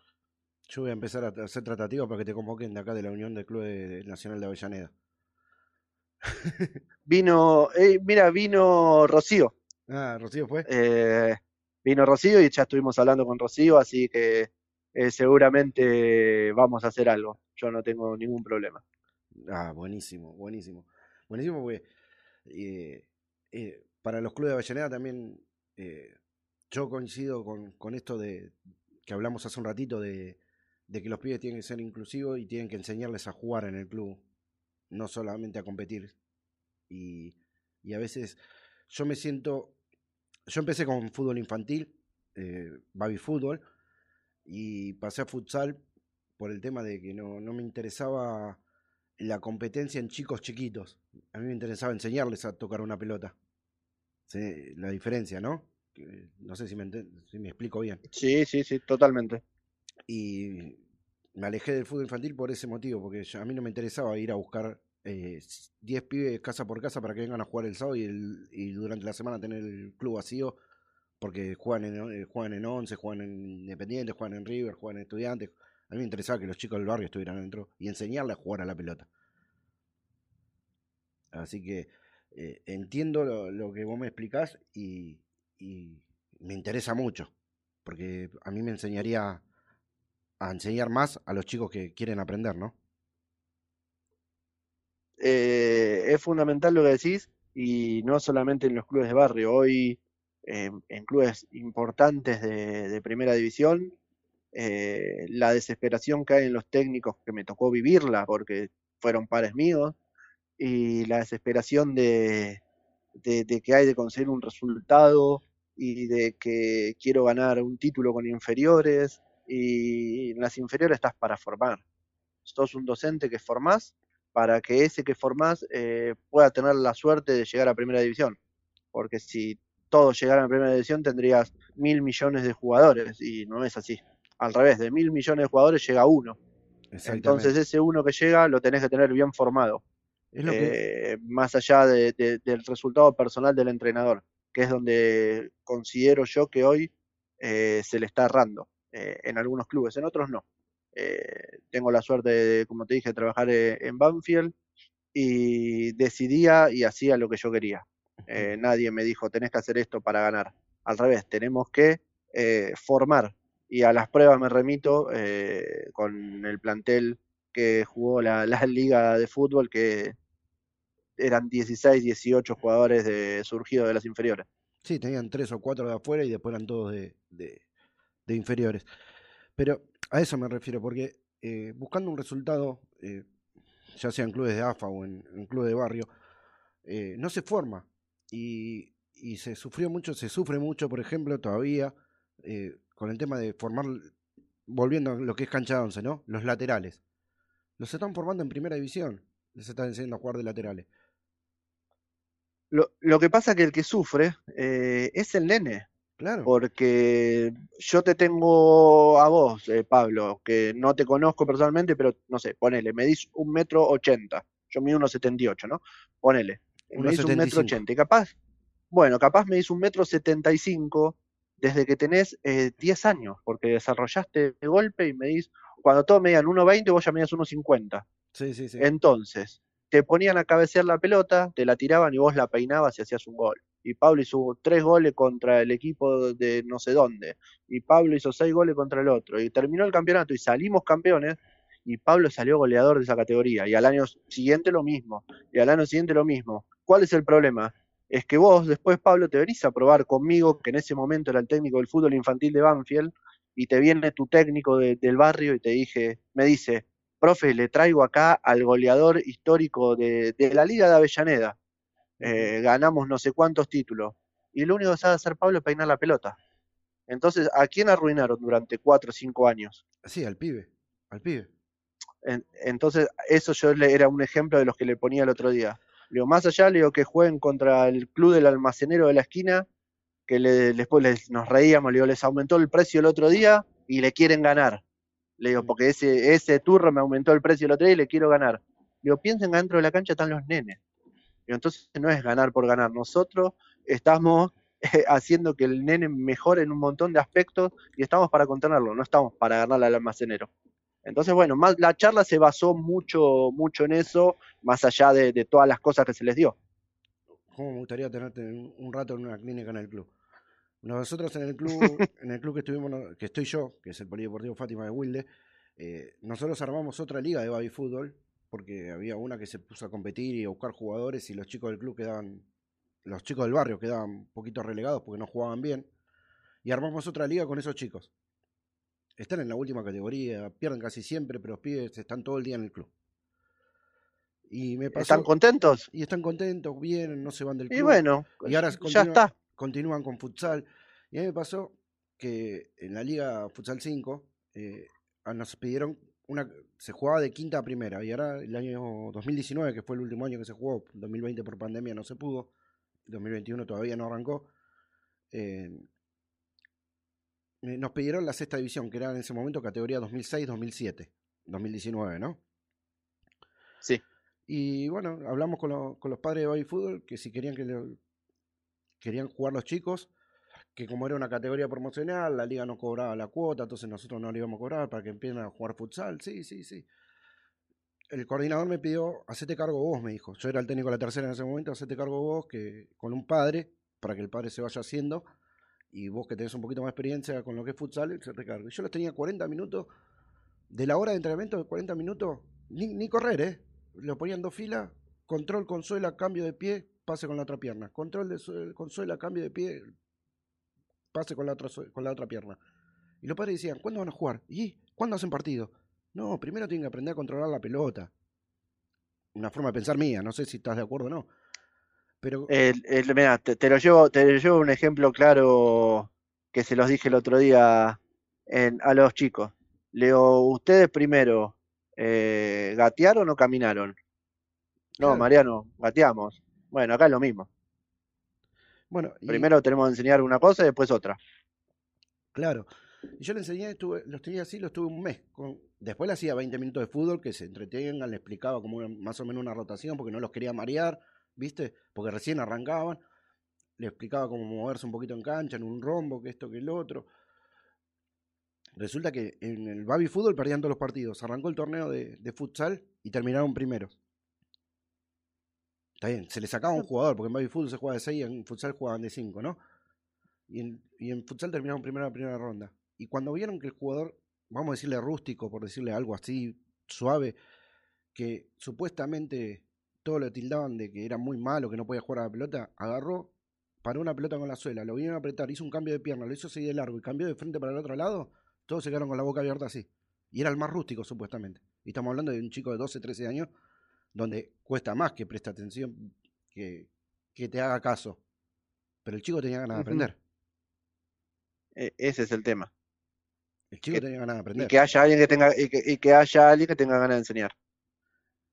Yo voy a empezar a hacer tratativas para que te convoquen de acá de la Unión del Club Nacional de Avellaneda. *laughs* Vino, eh, mira, vino Rocío. Ah, Rocío fue. Eh, vino Rocío y ya estuvimos hablando con Rocío, así que eh, seguramente vamos a hacer algo. Yo no tengo ningún problema. Ah, buenísimo, buenísimo. Buenísimo porque eh, eh, para los clubes de Avellaneda también, yo coincido con, con esto de que hablamos hace un ratito de, de que los pibes tienen que ser inclusivos y tienen que enseñarles a jugar en el club, no solamente a competir. Y, y a veces yo me siento, yo empecé con fútbol infantil, eh, baby fútbol, y pasé a futsal por el tema de que no, no me interesaba la competencia en chicos chiquitos. A mí me interesaba enseñarles a tocar una pelota. Sí, la diferencia, ¿no? No sé si me, si me explico bien. Sí, sí, sí, totalmente. Y me alejé del fútbol infantil por ese motivo, porque a mí no me interesaba ir a buscar eh, 10 pibes casa por casa para que vengan a jugar el sábado y, durante la semana tener el club vacío, porque juegan en, eh, juegan en 11, juegan en Independiente, juegan en River, juegan en Estudiantes. A mí me interesaba que los chicos del barrio estuvieran adentro y enseñarles a jugar a la pelota. Así que eh, entiendo lo, lo que vos me explicás y, y me interesa mucho, porque a mí me enseñaría a enseñar más a los chicos que quieren aprender, ¿no? Eh, es fundamental lo que decís y no solamente en los clubes de barrio, hoy eh, en clubes importantes de, primera división, eh, la desesperación que hay en los técnicos que me tocó vivirla porque fueron pares míos y la desesperación de, de, de que hay de conseguir un resultado y de que quiero ganar un título con inferiores y en las inferiores estás para formar. Sos un docente que formás para que ese que formás eh, pueda tener la suerte de llegar a primera división. Porque si todos llegaran a primera división tendrías mil millones de jugadores y no es así. Al revés, de mil millones de jugadores llega uno. Entonces ese uno que llega lo tenés que tener bien formado. Es lo que- Eh, más allá de- de- del resultado personal del entrenador, que es donde considero yo que hoy eh, se le está errando eh, en algunos clubes, en otros no. Eh, tengo la suerte de, como te dije, trabajar eh, en Banfield y decidía y hacía lo que yo quería. Eh, nadie me dijo, tenés que hacer esto para ganar. Al revés, tenemos que formar. Y a las pruebas me remito eh, con el plantel que jugó la, *laughs* la liga de fútbol, que eran 16, 18 jugadores de, surgidos de las inferiores. Sí, tenían tres o cuatro de afuera y después eran todos de, de- de inferiores. Pero a eso me refiero, porque eh, buscando un resultado, eh, ya sea en clubes de AFA o en, clubes de barrio, eh, no se forma. Y, y se sufrió mucho, se sufre mucho, por ejemplo, todavía, con el tema de formar, volviendo a lo que es cancha de once, ¿no? Los laterales. Los están formando en primera división. Les están enseñando a jugar de laterales. Lo, lo que pasa que el que sufre es el nene. Claro. Porque yo te tengo a vos, eh, Pablo, que no te conozco personalmente, pero no sé, ponele, medís un metro ochenta. Yo mido unos setenta y ocho, ¿no? Ponele. Medís un metro 75. ochenta. Y capaz, bueno, capaz medís un metro setenta y cinco desde que tenés eh, 10 años, porque desarrollaste de golpe y medís, cuando todos medían 1.20, vos ya medías 1.50. Sí, sí, sí. Entonces, te ponían a cabecear la pelota, te la tiraban y vos la peinabas y hacías un gol. Y Pablo hizo tres goles contra el equipo de no sé dónde. Y Pablo hizo seis goles contra el otro. Y terminó el campeonato y salimos campeones. Y Pablo salió goleador de esa categoría. Y al año siguiente lo mismo. Y al año siguiente lo mismo. ¿Cuál es el problema? Es que vos, después, Pablo, te venís a probar conmigo, que en ese momento era el técnico del fútbol infantil de Banfield, y te viene tu técnico de- del barrio y te dije, me dice, profe, le traigo acá al goleador histórico de la Liga de Avellaneda. Eh, ganamos no sé cuántos títulos. Y lo único que sabe hacer Pablo es peinar la pelota. Entonces, ¿a quién arruinaron durante cuatro o cinco años? Sí, al pibe. Al pibe. En- entonces, eso yo le era un ejemplo de los que le ponía el otro día. Le digo, más allá, le digo que jueguen contra el club del almacenero de la esquina, que le- después les- nos reíamos, le digo, les aumentó el precio el otro día y le quieren ganar. Le digo, porque ese, ese turro me aumentó el precio el otro día y le quiero ganar. Le digo, piensen que dentro de la cancha están los nenes. Entonces no es ganar por ganar. Nosotros estamos eh, haciendo que el nene mejore en un montón de aspectos y estamos para contenerlo, no estamos para ganarle al almacenero. Entonces, bueno, más, la charla se basó mucho, mucho en eso, más allá de, de todas las cosas que se les dio. ¿Cómo me gustaría tenerte un, un rato en una clínica en el club? Nosotros en el club, *laughs* en el club que estuvimos, que estoy yo, que es el Polideportivo Fátima de Wilde, eh, nosotros armamos otra liga de baby fútbol, porque había una que se puso a competir y a buscar jugadores y los chicos del club quedaban los chicos del barrio quedaban un poquito relegados porque no jugaban bien. Y armamos otra liga con esos chicos. Están en la última categoría, pierden casi siempre, pero los pibes están todo el día en el club. Y me pasó- ¿Están contentos? Y están contentos, vienen, no se van del Y club. bueno, y ahora ya continúan, está. continúan con futsal. Y a mí me pasó que en la Liga Futsal 5 eh, nos pidieron una. Se jugaba de quinta a primera. Y ahora el año 2019, que fue el último año que se jugó, 2020 por pandemia no se pudo, 2021 todavía no arrancó. eh, eh, nos pidieron la sexta división, que era en ese momento categoría 2006-2007, 2019, ¿no? Sí. Y bueno, hablamos con, lo- con los padres de Baby Fútbol que si querían que le- querían jugar los chicos, que como era una categoría promocional, la liga no cobraba la cuota, entonces nosotros no le íbamos a cobrar para que empiecen a jugar futsal. Sí, sí, sí. El coordinador me pidió, hacete cargo vos, me dijo. Yo era el técnico de la tercera en ese momento, hacete cargo vos que con un padre, para que el padre se vaya haciendo, y vos que tenés un poquito más de experiencia con lo que es futsal, se. Y yo los tenía 40 minutos, de la hora de entrenamiento, 40 minutos, ni, ni correr, ¿eh? Lo ponían dos filas, control, consuela, cambio de pie, pase con la otra pierna. Control de sue- consuela, cambio de pie, pase con la otra, con la otra pierna. Y los padres decían, ¿cuándo van a jugar? ¿Y cuándo hacen partido? No, primero tienen que aprender a controlar la pelota. Una forma de pensar mía, no sé si estás de acuerdo o no. Pero El, el- mirá, te, te lo llevo, te lo llevo un ejemplo claro que se los dije el otro día en- a los chicos. Leo, ustedes primero, eh, ¿gatearon o caminaron? No, Claro. Mariano, gateamos. Bueno, acá es lo mismo. Bueno, y- Primero tenemos que enseñar una cosa y después otra. Claro. Y yo le enseñé, estuve, los tenía así, los tuve un mes. Con, después le hacía 20 minutos de fútbol, que se entretengan, le explicaba como una- más o menos una rotación, porque no los quería marear, ¿viste? Porque recién arrancaban. Le explicaba cómo moverse un poquito en cancha, en un rombo, que esto, que el otro. Resulta que en el Baby Fútbol perdían todos los partidos. Arrancó el torneo de, de futsal y terminaron primeros. Está bien, se le sacaba un jugador, porque en Baby Fútbol se juega de 6 y en futsal jugaban de 5, ¿no? Y en, y en futsal terminaron primero la primera ronda. Y cuando vieron que el jugador, vamos a decirle rústico, por decirle algo así suave, que supuestamente todos lo tildaban de que era muy malo, que no podía jugar a la pelota, agarró, paró una pelota con la suela, lo vinieron a apretar, hizo un cambio de pierna, lo hizo seguir de largo y cambió de frente para el otro lado, todos se quedaron con la boca abierta así. Y era el más rústico, supuestamente. Y estamos hablando de un chico de 12, 13 años, donde cuesta más que preste atención, que, que te haga caso. Pero el chico tenía ganas de aprender. E- ese es el tema. El chico Que- tenía ganas de Y aprender. que haya alguien que tenga, y que, y que haya alguien que tenga ganas de enseñar.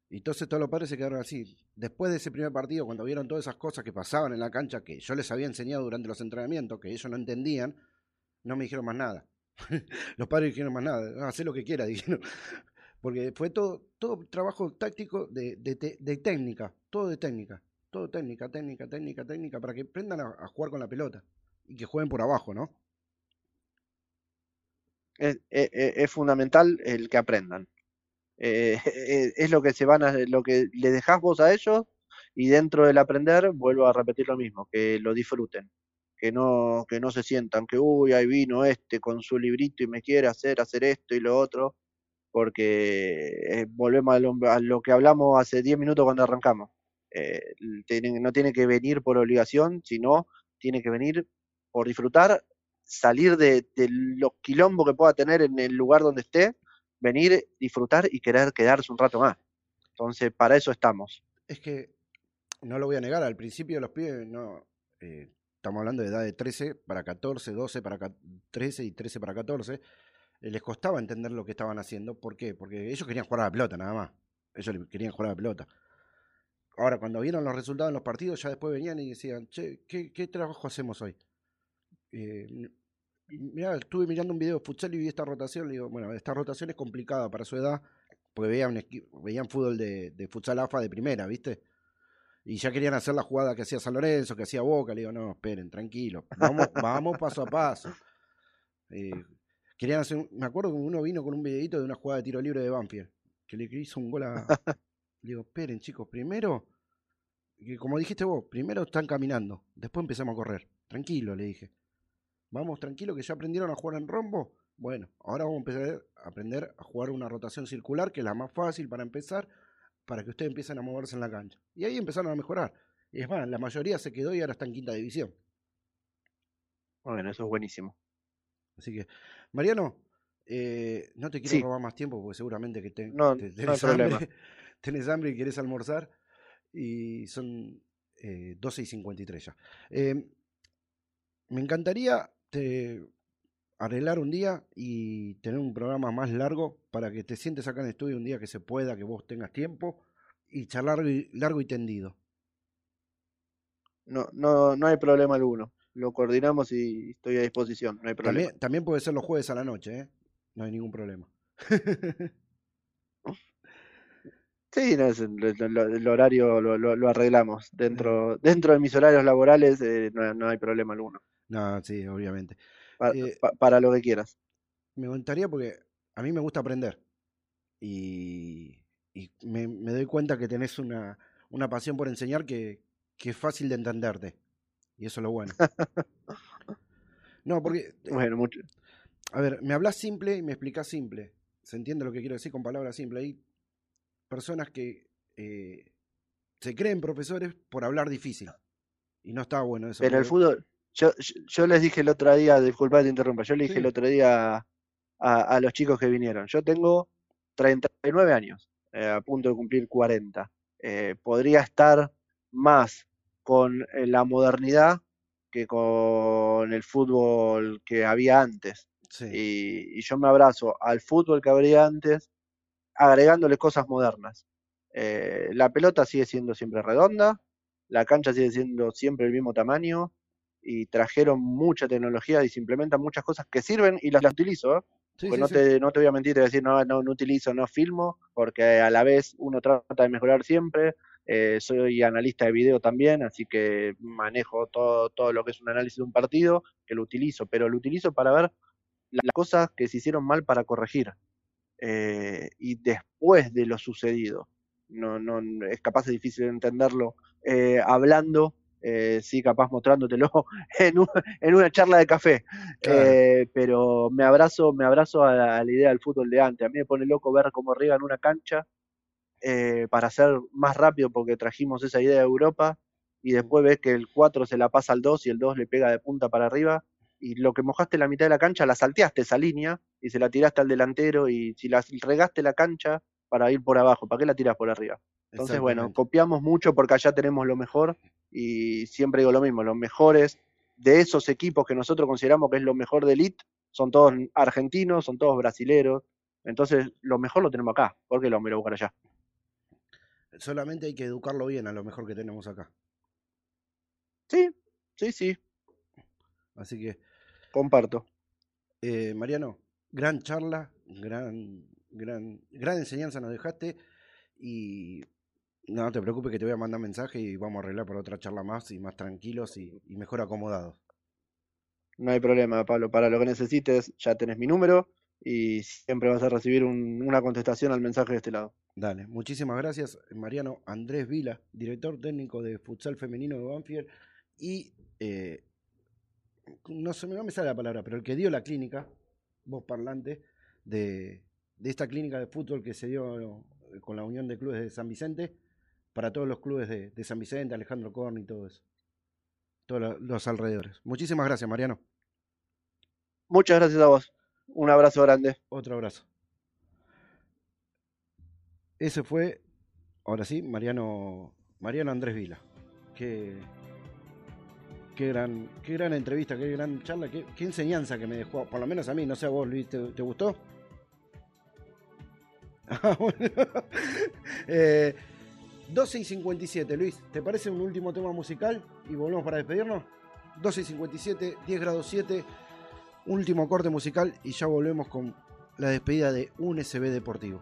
Y entonces todos los padres se quedaron así. Después de ese primer partido, cuando vieron todas esas cosas que pasaban en la cancha, que yo les había enseñado durante los entrenamientos, que ellos no entendían, no me dijeron más nada. *laughs* los padres dijeron más nada. "Ah, hacé lo que quieras, *laughs* dijeron. Porque fue todo, todo trabajo táctico de, de, de técnica, todo de técnica. Todo técnica, técnica, técnica, técnica, para que aprendan a, jugar con la pelota. Y que jueguen por abajo, ¿no? Es, es- es fundamental el que aprendan. Eh, es, *laughs* es lo que se van a, lo que le dejás vos a ellos y dentro del aprender vuelvo a repetir lo mismo, que lo disfruten, que no, que no se sientan que uy, ahí vino este con su librito y me quiere hacer hacer esto y lo otro, porque eh, volvemos a lo, a lo que hablamos hace 10 minutos cuando arrancamos. Eh, no tiene que venir por obligación, sino tiene que venir por disfrutar, salir de, de los quilombos que pueda tener en el lugar donde esté, venir, disfrutar y querer quedarse un rato más. Entonces, para eso estamos. Es que, no lo voy a negar, al principio los pibes no. eh, estamos hablando de edad de 13 para 14, 12 para ca- 13 y 13 para 14. Eh, les costaba entender lo que estaban haciendo. ¿Por qué? Porque ellos querían jugar a la pelota, nada más. Ellos querían jugar a la pelota. Ahora, cuando vieron los resultados en los partidos, ya después venían y decían, che, ¿qué, trabajo hacemos hoy? Eh, Mira, estuve mirando un video de futsal y vi esta rotación. Le digo, bueno, esta rotación es complicada para su edad, porque veían, veían fútbol de, de futsal AFA de primera, ¿viste? Y ya querían hacer la jugada que hacía San Lorenzo, que hacía Boca. Le digo, no, esperen, tranquilo. Vamos, vamos paso a paso. Eh, querían hacer, un- me acuerdo que uno vino con un videito de una jugada de tiro libre de Banfield, que le hizo un gol a... *laughs* Le digo, esperen, chicos, primero, que como dijiste vos, primero están caminando, después empezamos a correr. Tranquilo, le dije. Vamos, tranquilo, que ya aprendieron a jugar en rombo. Bueno, ahora vamos a empezar a aprender a jugar una rotación circular, que es la más fácil para empezar, para que ustedes empiecen a moverse en la cancha. Y ahí empezaron a mejorar. Y es más, la mayoría se quedó y ahora está en quinta división. Bueno, eso es buenísimo. Así que, Mariano, eh, no te quiero Sí. robar más tiempo porque seguramente que te, No, te- *laughs* tenés, hambre, tenés hambre y querés almorzar. Y son eh, 12 y 53 ya. Eh, me encantaría te- arreglar un día y tener un programa más largo para que te sientes acá en el estudio un día que se pueda, que vos tengas tiempo y charlar largo y, largo y tendido. No, no, no hay problema alguno. Lo coordinamos y estoy a disposición, no hay problema. También, también puede ser los jueves a la noche, ¿eh? No hay ningún problema. *laughs* Sí, no, es el, lo- lo- el horario lo, lo- lo arreglamos. Dentro, dentro de mis horarios laborales eh, no, no hay problema alguno. No, sí, obviamente. Pa- Eh, pa- para lo que quieras. Me gustaría porque a mí me gusta aprender. Y, y me, me doy cuenta que tenés una, una pasión por enseñar que, que es fácil de entenderte. Y eso es lo bueno. *laughs* No, porque, eh, Bueno, mucho. a ver, me hablas simple y me explicás simple. ¿Se entiende lo que quiero decir con palabras simples? Hay personas que eh, se creen profesores por hablar difícil. Y no está bueno eso. Pero el fútbol, yo, yo, les dije el otro día, disculpa que te interrumpa, yo le dije Sí. el otro día a, a los chicos que vinieron, yo tengo 39 años, eh, a punto de cumplir 40. Eh, podría estar más con eh, la modernidad que con el fútbol que había antes. Sí. Y, y yo me abrazo al fútbol que habría antes, agregándole cosas modernas. Eh, la pelota sigue siendo siempre redonda, la cancha sigue siendo siempre el mismo tamaño y trajeron mucha tecnología y se implementan muchas cosas que sirven y las, las utilizo. ¿eh? Sí, sí, no, te, no te voy a mentir, te voy a decir, no, no, no utilizo, no filmo, porque a la vez uno trata de mejorar siempre. Eh, soy analista de video también, así que manejo todo, todo lo que es un análisis de un partido, que lo utilizo, pero lo utilizo para ver la- las cosas que se hicieron mal para corregir. Eh, y después de lo sucedido, no, no, es capaz de difícil de entenderlo eh, hablando, eh, sí, capaz mostrándotelo *laughs* en, un- en una charla de café. Claro. Eh, pero me abrazo, me abrazo a la, a la idea del fútbol de antes. A mí me pone loco ver cómo riegan una cancha eh, para ser más rápido porque trajimos esa idea de Europa y después ves que el 4 se la pasa al 2 y el 2 le pega de punta para arriba y lo que mojaste la mitad de la cancha la salteaste esa línea y se la tiraste al delantero y si la regaste la cancha para ir por abajo, ¿para qué la tiras por arriba? Entonces, bueno, copiamos mucho porque allá tenemos lo mejor y siempre digo lo mismo, los mejores de esos equipos que nosotros consideramos que es lo mejor de elite son todos argentinos, son todos brasileros. Entonces, lo mejor lo tenemos acá. ¿Por qué lo vamos a buscar allá? Solamente hay que educarlo bien a lo mejor que tenemos acá. Sí, sí, sí, Así que, comparto. eh, Mariano, gran charla, gran, gran, gran enseñanza nos dejaste y no te preocupes que te voy a mandar mensaje y vamos a arreglar para otra charla más y más tranquilos y, y mejor acomodados. No hay problema, Pablo. Para lo que necesites, ya tenés mi número y siempre vas a recibir un- una contestación al mensaje de este lado. Dale, muchísimas gracias, Mariano Andrés Vila, director técnico de futsal femenino de Banfield y eh, no, se me, no me sale la palabra, pero el que dio la clínica, voz parlante, de, de esta clínica de fútbol que se dio eh, con la Unión de Clubes de San Vicente, para todos los clubes de, de San Vicente, Alejandro Corni y todo eso. Todos lo- los alrededores. Muchísimas gracias, Mariano. Muchas gracias a vos. Un abrazo grande. Otro abrazo. Ese fue, ahora sí, Mariano, Mariano Andrés Vila. Qué, qué, gran, qué gran entrevista, qué gran charla, qué, enseñanza que me dejó, por lo menos a mí, no sé a vos, Luis, ¿te, te gustó? *laughs* Ah, bueno. *laughs* Eh, 12 y 57, Luis, ¿te parece un último tema musical? Y volvemos para despedirnos. 12 y 57, 10 grados 7, último corte musical y ya volvemos con la despedida de un SB Deportivo.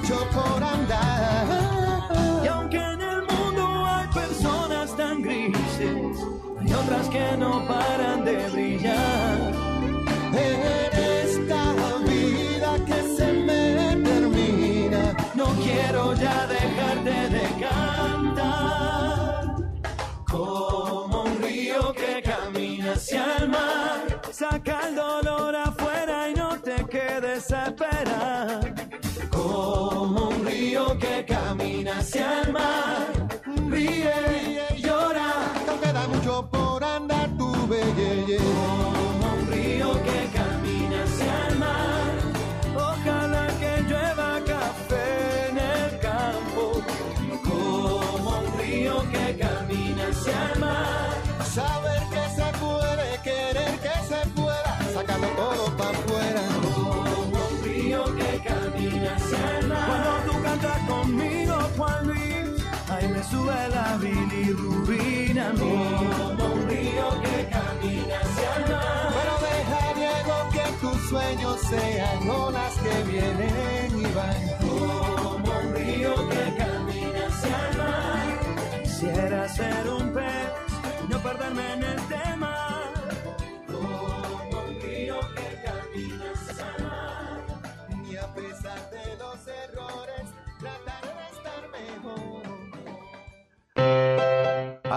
mucho por andar. Y aunque en el mundo hay personas tan grises, hay otras que no paran de brillar. En esta vida que se me termina. No quiero ya dejarte de cantar. Como un río que camina hacia el mar, la bilirrubina. Como un río que camina hacia el mar. Pero deja, Diego, que tus sueños sean olas que vienen y van. Como un río que camina hacia el mar. Quisiera ser un pez y no perderme en el tema.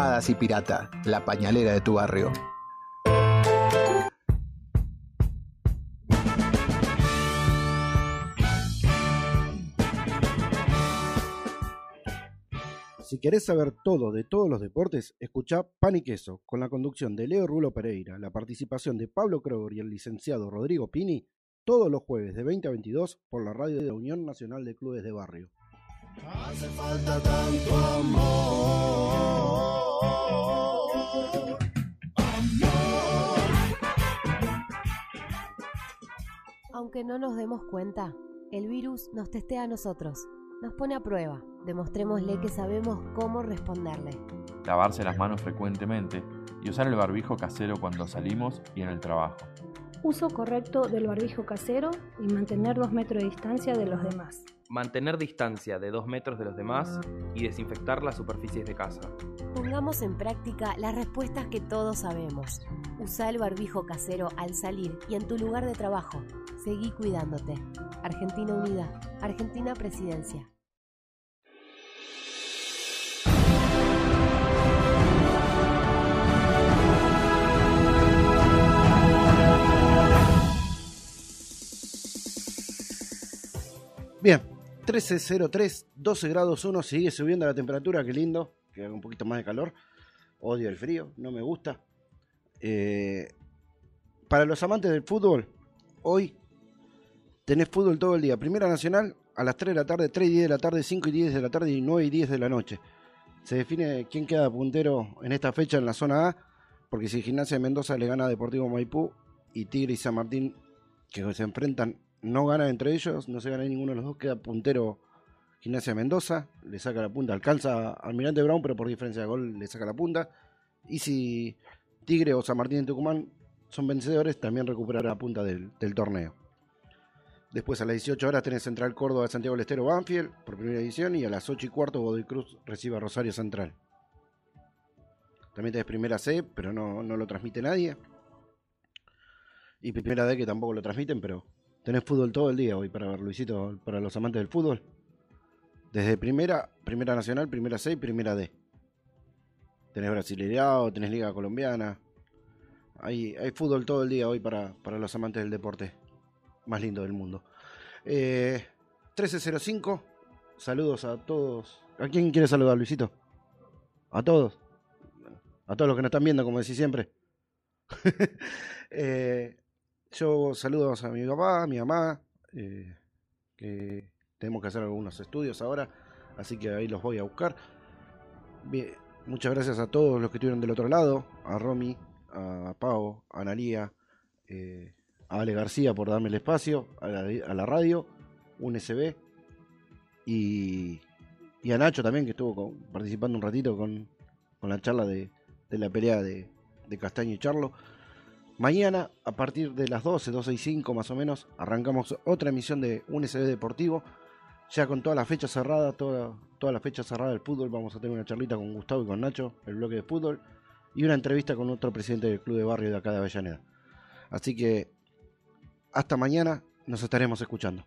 Hadas y Pirata, la pañalera de tu barrio. Si querés saber todo de todos los deportes, escuchá Pan y Queso, con la conducción de Leo Rulo Pereira, la participación de Pablo Kroger y el licenciado Rodrigo Pini, todos los jueves de 20 a 22 por la radio de la Unión Nacional de Clubes de Barrio. Hace falta tanto amor. Aunque no nos demos cuenta, el virus nos testea a nosotros, nos pone a prueba. Demostrémosle que sabemos cómo responderle. Lavarse las manos frecuentemente y usar el barbijo casero cuando salimos y en el trabajo. Uso correcto del barbijo casero y mantener dos metros de distancia de los demás. Mantener distancia de 2 metros de los demás y desinfectar las superficies de casa. Pongamos en práctica las respuestas que todos sabemos. Usa el barbijo casero al salir y en tu lugar de trabajo. Seguí cuidándote. Argentina Unida. Argentina Presidencia. Bien, 13.03, 12 grados 1, sigue subiendo la temperatura, qué lindo, que haga un poquito más de calor. Odio el frío, no me gusta. Eh, para los amantes del fútbol, hoy tenés fútbol todo el día. Primera Nacional a las 3 de la tarde, 3 y 10 de la tarde, 5 y 10 de la tarde y 9 y 10 de la noche. Se define quién queda puntero en esta fecha en la zona A, porque si Gimnasia de Mendoza le gana a Deportivo Maipú y Tigre y San Martín, que se enfrentan, no ganan entre ellos, no se gana ninguno de los dos, queda puntero Gimnasia Mendoza, le saca la punta, alcanza Almirante Brown, pero por diferencia de gol le saca la punta. Y si Tigre o San Martín de Tucumán son vencedores, también recuperará la punta del, del torneo. Después a las 18 horas tenés Central Córdoba de Santiago del Estero Banfield por primera edición y a las 8 y cuarto Godoy Cruz recibe a Rosario Central. También tenés primera C, pero no, no lo transmite nadie. Y primera D que tampoco lo transmiten, pero tenés fútbol todo el día hoy para ver, Luisito, para los amantes del fútbol. Desde primera, primera nacional, primera C y primera D. Tenés Brasileirao, tenés Liga Colombiana. Hay, hay fútbol todo el día hoy para, para los amantes del deporte más lindo del mundo. Eh, 1305, saludos a todos. ¿A quién quiere saludar, Luisito? A todos. A todos los que nos están viendo, como decís siempre. *laughs* Eh, yo saludo a mi papá, a mi mamá, eh, que tenemos que hacer algunos estudios ahora, así que ahí los voy a buscar. Bien, muchas gracias a todos los que estuvieron del otro lado, a Romy, a Pau, a Analía, eh, a Ale García por darme el espacio, a la, radio, un SB, y, y a Nacho también, que estuvo participando un ratito con, con la charla de, de la pelea de, de Castaño y Charlo. Mañana, a partir de las 12, 12 y 5 más o menos, arrancamos otra emisión de un SB Deportivo. Ya con toda la fecha cerrada, toda, toda la fecha cerrada del fútbol, vamos a tener una charlita con Gustavo y con Nacho, el bloque de fútbol, y una entrevista con otro presidente del club de barrio de acá de Avellaneda. Así que hasta mañana nos estaremos escuchando.